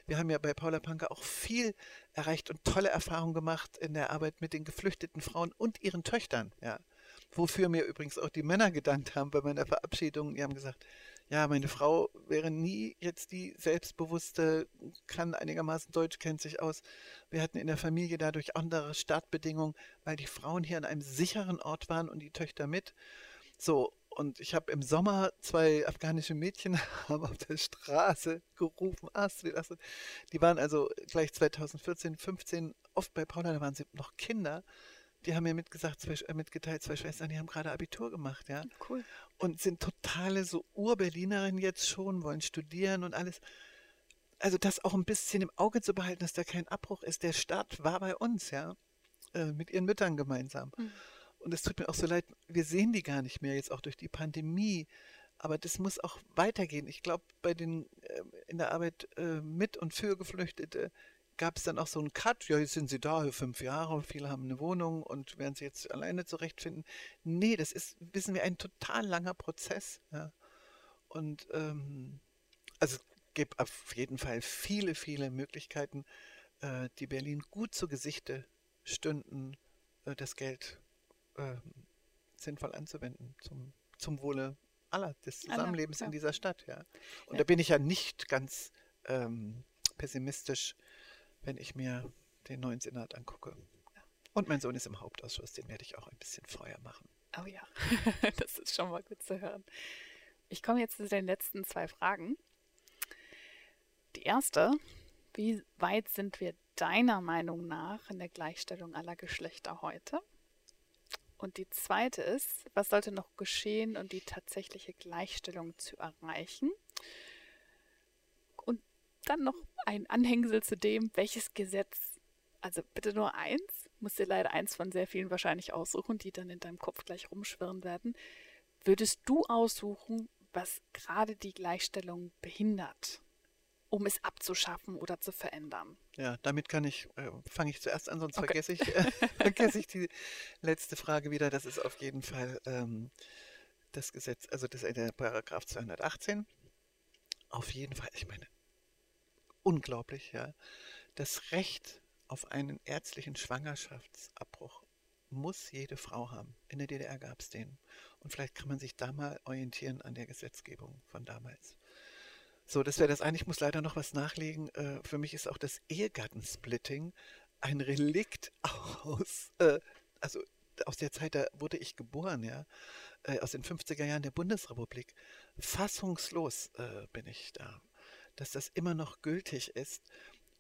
wir haben ja bei Paula Panker auch viel erreicht und tolle Erfahrungen gemacht in der Arbeit mit den geflüchteten Frauen und ihren Töchtern, ja. Wofür mir übrigens auch die Männer gedankt haben bei meiner Verabschiedung. Die haben gesagt, ja, meine Frau wäre nie jetzt die selbstbewusste, kann einigermaßen Deutsch, kennt sich aus. Wir hatten in der Familie dadurch andere Startbedingungen, weil die Frauen hier an einem sicheren Ort waren und die Töchter mit. So, und ich habe im Sommer zwei afghanische Mädchen haben auf der Straße gerufen, Astrid. Die waren also gleich 2014, 15 oft bei Paula, da waren sie noch Kinder. Die haben mir mitgesagt, zwei, äh, mitgeteilt, zwei Schwestern, die haben gerade Abitur gemacht, ja Cool. und sind totale so Urberlinerinnen jetzt schon, wollen studieren und alles. Also das auch ein bisschen im Auge zu behalten, dass da kein Abbruch ist. Der Start war bei uns, ja, äh, mit ihren Müttern gemeinsam. Mhm. Und es tut mir auch so leid, wir sehen die gar nicht mehr jetzt auch durch die Pandemie. Aber das muss auch weitergehen. Ich glaube, bei den äh, in der Arbeit äh, mit und für Geflüchtete gab es dann auch so einen Cut. Ja, jetzt sind sie da, fünf Jahre, viele haben eine Wohnung und werden sie jetzt alleine zurechtfinden. Nee, das ist, wissen wir, ein total langer Prozess. Ja. Und ähm, also es gibt auf jeden Fall viele, viele Möglichkeiten, äh, die Berlin gut zu Gesichte stünden, äh, das Geld äh, sinnvoll anzuwenden zum, zum Wohle aller des Aller, Zusammenlebens ja. in dieser Stadt. Ja. Und Ja. da bin ich ja nicht ganz ähm, pessimistisch, wenn ich mir den neuen Senat angucke. Und mein Sohn ist im Hauptausschuss, den werde ich auch ein bisschen Feuer machen. Oh ja, das ist schon mal gut zu hören. Ich komme jetzt zu den letzten zwei Fragen. Die erste, wie weit sind wir deiner Meinung nach in der Gleichstellung aller Geschlechter heute? Und die zweite ist, was sollte noch geschehen, um die tatsächliche Gleichstellung zu erreichen? Dann noch ein Anhängsel zu dem, welches Gesetz, also bitte nur eins, musst dir leider eins von sehr vielen wahrscheinlich aussuchen, die dann in deinem Kopf gleich rumschwirren werden. Würdest du aussuchen, was gerade die Gleichstellung behindert, um es abzuschaffen oder zu verändern? Ja, damit kann ich, äh, fange ich zuerst an, sonst Okay. vergesse ich, äh, vergesse ich die letzte Frage wieder. Das ist auf jeden Fall ähm, das Gesetz, also das ist der Paragraph 218. Auf jeden Fall, ich meine, unglaublich, ja. Das Recht auf einen ärztlichen Schwangerschaftsabbruch muss jede Frau haben. In der DDR gab es den. Und vielleicht kann man sich da mal orientieren an der Gesetzgebung von damals. So, das wäre das eine. Ich muss leider noch was nachlegen. Äh, für mich ist auch das Ehegattensplitting ein Relikt aus, äh, also aus der Zeit, da wurde ich geboren, ja, äh, aus den 50er Jahren der Bundesrepublik. Fassungslos bin ich da, dass das immer noch gültig ist,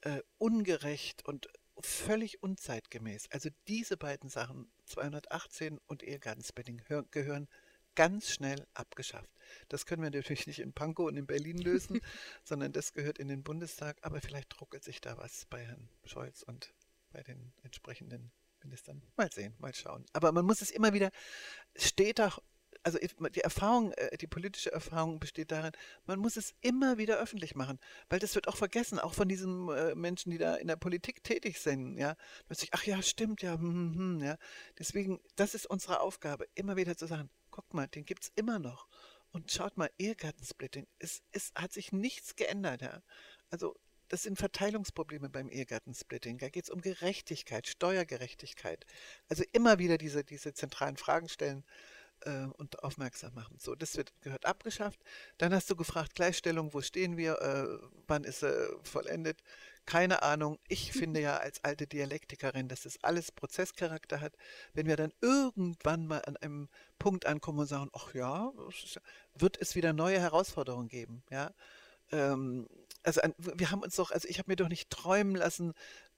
äh, ungerecht und völlig unzeitgemäß. Also diese beiden Sachen, 218 und Ehegattensplitting, gehören ganz schnell abgeschafft. Das können wir natürlich nicht in Pankow und in Berlin lösen, sondern das gehört in den Bundestag. Aber vielleicht ruckelt sich da was bei Herrn Scholz und bei den entsprechenden Ministern. Mal sehen, mal schauen. Aber man muss es immer wieder, steht da also die Erfahrung, äh, die politische Erfahrung besteht darin, man muss es immer wieder öffentlich machen, weil das wird auch vergessen, auch von diesen äh, Menschen, die da in der Politik tätig sind, ja. Plötzlich, ach ja, stimmt, ja, hm, hm, hm, ja. Deswegen, das ist unsere Aufgabe, immer wieder zu sagen, guck mal, den gibt es immer noch. Und schaut mal, Ehegattensplitting, es, es hat sich nichts geändert, ja. Also das sind Verteilungsprobleme beim Ehegattensplitting. Da geht es um Gerechtigkeit, Steuergerechtigkeit. Also immer wieder diese, diese zentralen Fragen stellen äh, und aufmerksam machen. So, das wird, gehört abgeschafft. Dann hast du gefragt, Gleichstellung, wo stehen wir, äh, wann ist äh, vollendet? Keine Ahnung. Ich finde ja als alte Dialektikerin, dass das alles Prozesscharakter hat. Wenn wir dann irgendwann mal an einem Punkt ankommen und sagen, ach ja, wird es wieder neue Herausforderungen geben, ja. Ähm, also an, wir haben uns doch, also ich habe mir doch nicht träumen lassen,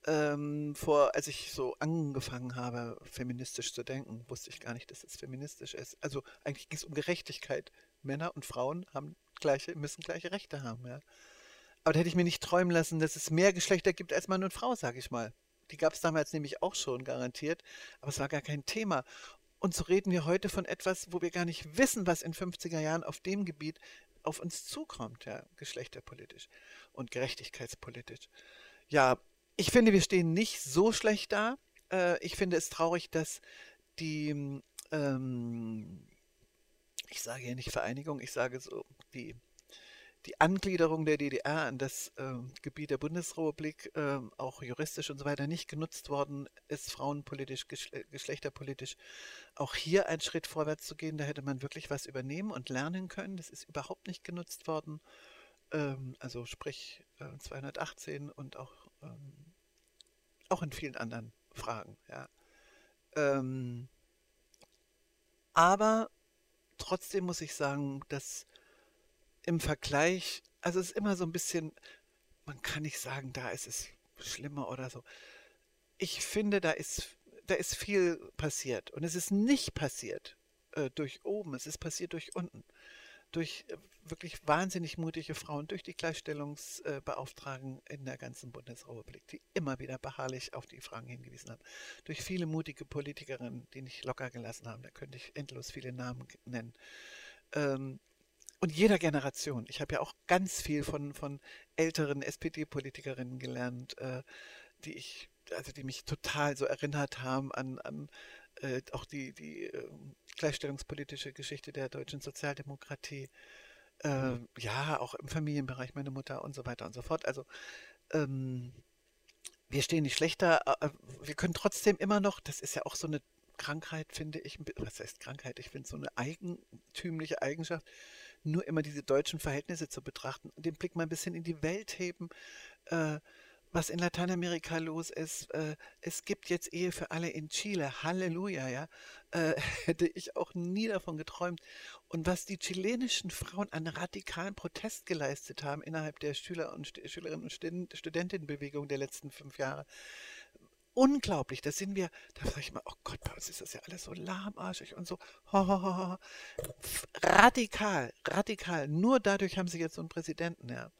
ähm, vor, als ich so angefangen habe, feministisch zu denken, wusste ich gar nicht, dass es feministisch ist. Also eigentlich ging es um Gerechtigkeit. Männer und Frauen haben gleiche, müssen gleiche Rechte haben, ja. Aber da hätte ich mir nicht träumen lassen, dass es mehr Geschlechter gibt als Mann und Frau, sage ich mal. Die gab es damals nämlich auch schon garantiert, aber es war gar kein Thema. Und so reden wir heute von etwas, wo wir gar nicht wissen, was in 50er Jahren auf dem Gebiet auf uns zukommt, ja, geschlechterpolitisch und gerechtigkeitspolitisch. Ja, ich finde, wir stehen nicht so schlecht da. Äh, ich finde es traurig, dass die, ähm, ich sage ja nicht Vereinigung, ich sage so, die, die Angliederung der DDR an das äh, Gebiet der Bundesrepublik, äh, auch juristisch und so weiter, nicht genutzt worden ist, frauenpolitisch, geschle geschlechterpolitisch, auch hier einen Schritt vorwärts zu gehen. Da hätte man wirklich was übernehmen und lernen können. Das ist überhaupt nicht genutzt worden. Ähm, also sprich äh, 218 und auch ähm, auch in vielen anderen Fragen, ja. Ähm, aber trotzdem muss ich sagen, dass im Vergleich, also es ist immer so ein bisschen, man kann nicht sagen, da ist es schlimmer oder so. Ich finde, da ist, da ist viel passiert. Und es ist nicht passiert äh, durch oben, es ist passiert durch unten durch äh, wirklich wahnsinnig mutige Frauen, durch die Gleichstellungsbeauftragten in der ganzen Bundesrepublik, die immer wieder beharrlich auf die Fragen hingewiesen haben, durch viele mutige Politikerinnen, die nicht locker gelassen haben, da könnte ich endlos viele Namen nennen. Ähm, und jeder Generation. Ich habe ja auch ganz viel von, von älteren SPD-Politikerinnen gelernt, äh, die ich, also die mich total so erinnert haben an, an äh, auch die, die äh, gleichstellungspolitische Geschichte der deutschen Sozialdemokratie, äh, ja, auch im Familienbereich, meine Mutter und so weiter und so fort. Also ähm, wir stehen nicht schlechter, wir können trotzdem immer noch, das ist ja auch so eine Krankheit, finde ich, was heißt Krankheit? Ich finde so eine eigentümliche Eigenschaft, nur immer diese deutschen Verhältnisse zu betrachten und den Blick mal ein bisschen in die Welt heben. Äh, was in Lateinamerika los ist. Äh, es gibt jetzt Ehe für alle in Chile. Halleluja, ja. Äh, hätte ich auch nie davon geträumt. Und was die chilenischen Frauen an radikalen Protest geleistet haben innerhalb der Schüler und Schülerinnen und Student Studentinnenbewegung der letzten fünf Jahre. Unglaublich, da sind wir, da sage ich mal, oh Gott, bei uns ist das ja alles so lahmarschig und so. Ho, ho, ho, radikal, radikal. Nur dadurch haben sie jetzt so einen Präsidenten, ja.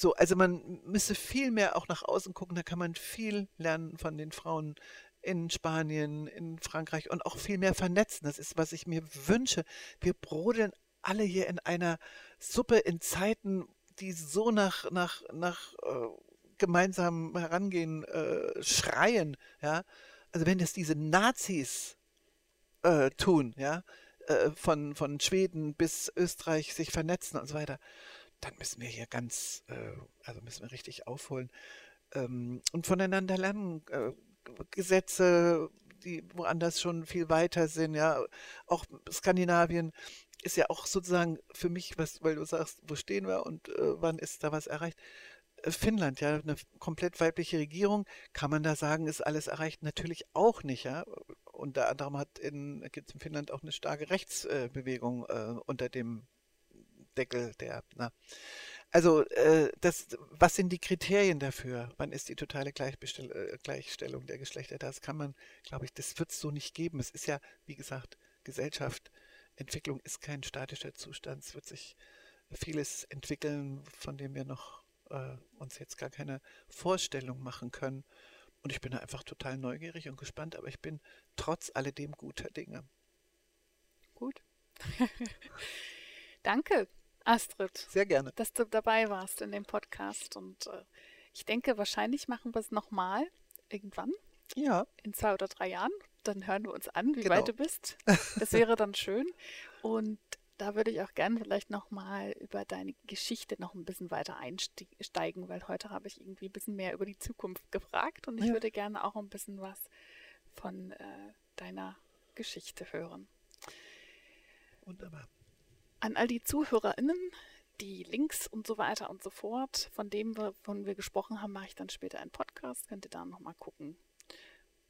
So, also man müsste viel mehr auch nach außen gucken, da kann man viel lernen von den Frauen in Spanien, in Frankreich und auch viel mehr vernetzen. Das ist, was ich mir wünsche. Wir brodeln alle hier in einer Suppe in Zeiten, die so nach, nach, nach äh, gemeinsamem Herangehen äh, schreien, ja. Also wenn es diese Nazis äh, tun, ja, äh, von, von Schweden bis Österreich sich vernetzen und so weiter, dann müssen wir hier ganz, äh, also müssen wir richtig aufholen ähm, und voneinander lernen. Äh, Gesetze, die woanders schon viel weiter sind, ja, auch Skandinavien ist ja auch sozusagen für mich, was, weil du sagst, wo stehen wir und äh, wann ist da was erreicht? Äh, Finnland, ja, eine komplett weibliche Regierung, kann man da sagen, ist alles erreicht? Natürlich auch nicht, ja. Unter anderem hat in, gibt es in Finnland auch eine starke Rechtsbewegung äh, unter dem Deckel der. Na. Also, äh, das, was sind die Kriterien dafür? Wann ist die totale äh, Gleichstellung der Geschlechter? Das kann man, glaube ich, das wird es so nicht geben. Es ist ja, wie gesagt, Gesellschaft, Entwicklung ist kein statischer Zustand. Es wird sich vieles entwickeln, von dem wir noch äh, uns jetzt gar keine Vorstellung machen können. Und ich bin da einfach total neugierig und gespannt, aber ich bin trotz alledem guter Dinge. Gut. Danke, Astrid. Sehr gerne. Dass du dabei warst in dem Podcast. Und äh, ich denke, wahrscheinlich machen wir es nochmal irgendwann. Ja. In zwei oder drei Jahren. Dann hören wir uns an, wie Genau. weit du bist. Das wäre dann schön. Und da würde ich auch gerne vielleicht nochmal über deine Geschichte noch ein bisschen weiter einsteigen, weil heute habe ich irgendwie ein bisschen mehr über die Zukunft gefragt und ich Ja. würde gerne auch ein bisschen was von äh, deiner Geschichte hören. Wunderbar. An all die ZuhörerInnen, die Links und so weiter und so fort, von dem, wovon wir gesprochen haben, mache ich dann später einen Podcast. Könnt ihr da nochmal gucken.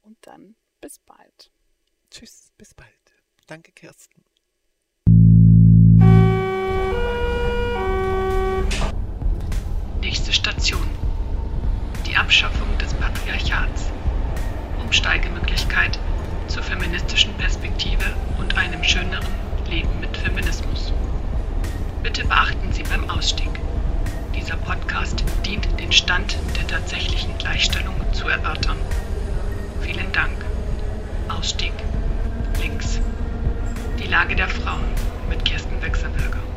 Und dann bis bald. Tschüss, bis bald. Danke, Kirsten. Nächste Station. Die Abschaffung des Patriarchats. Umsteigemöglichkeit zur feministischen Perspektive und einem schöneren Leben mit Feminismus. Bitte beachten Sie beim Ausstieg. Dieser Podcast dient den Stand der tatsächlichen Gleichstellung zu erörtern. Vielen Dank. Ausstieg. Links. Die Lage der Frauen mit Kirsten Wechselberger.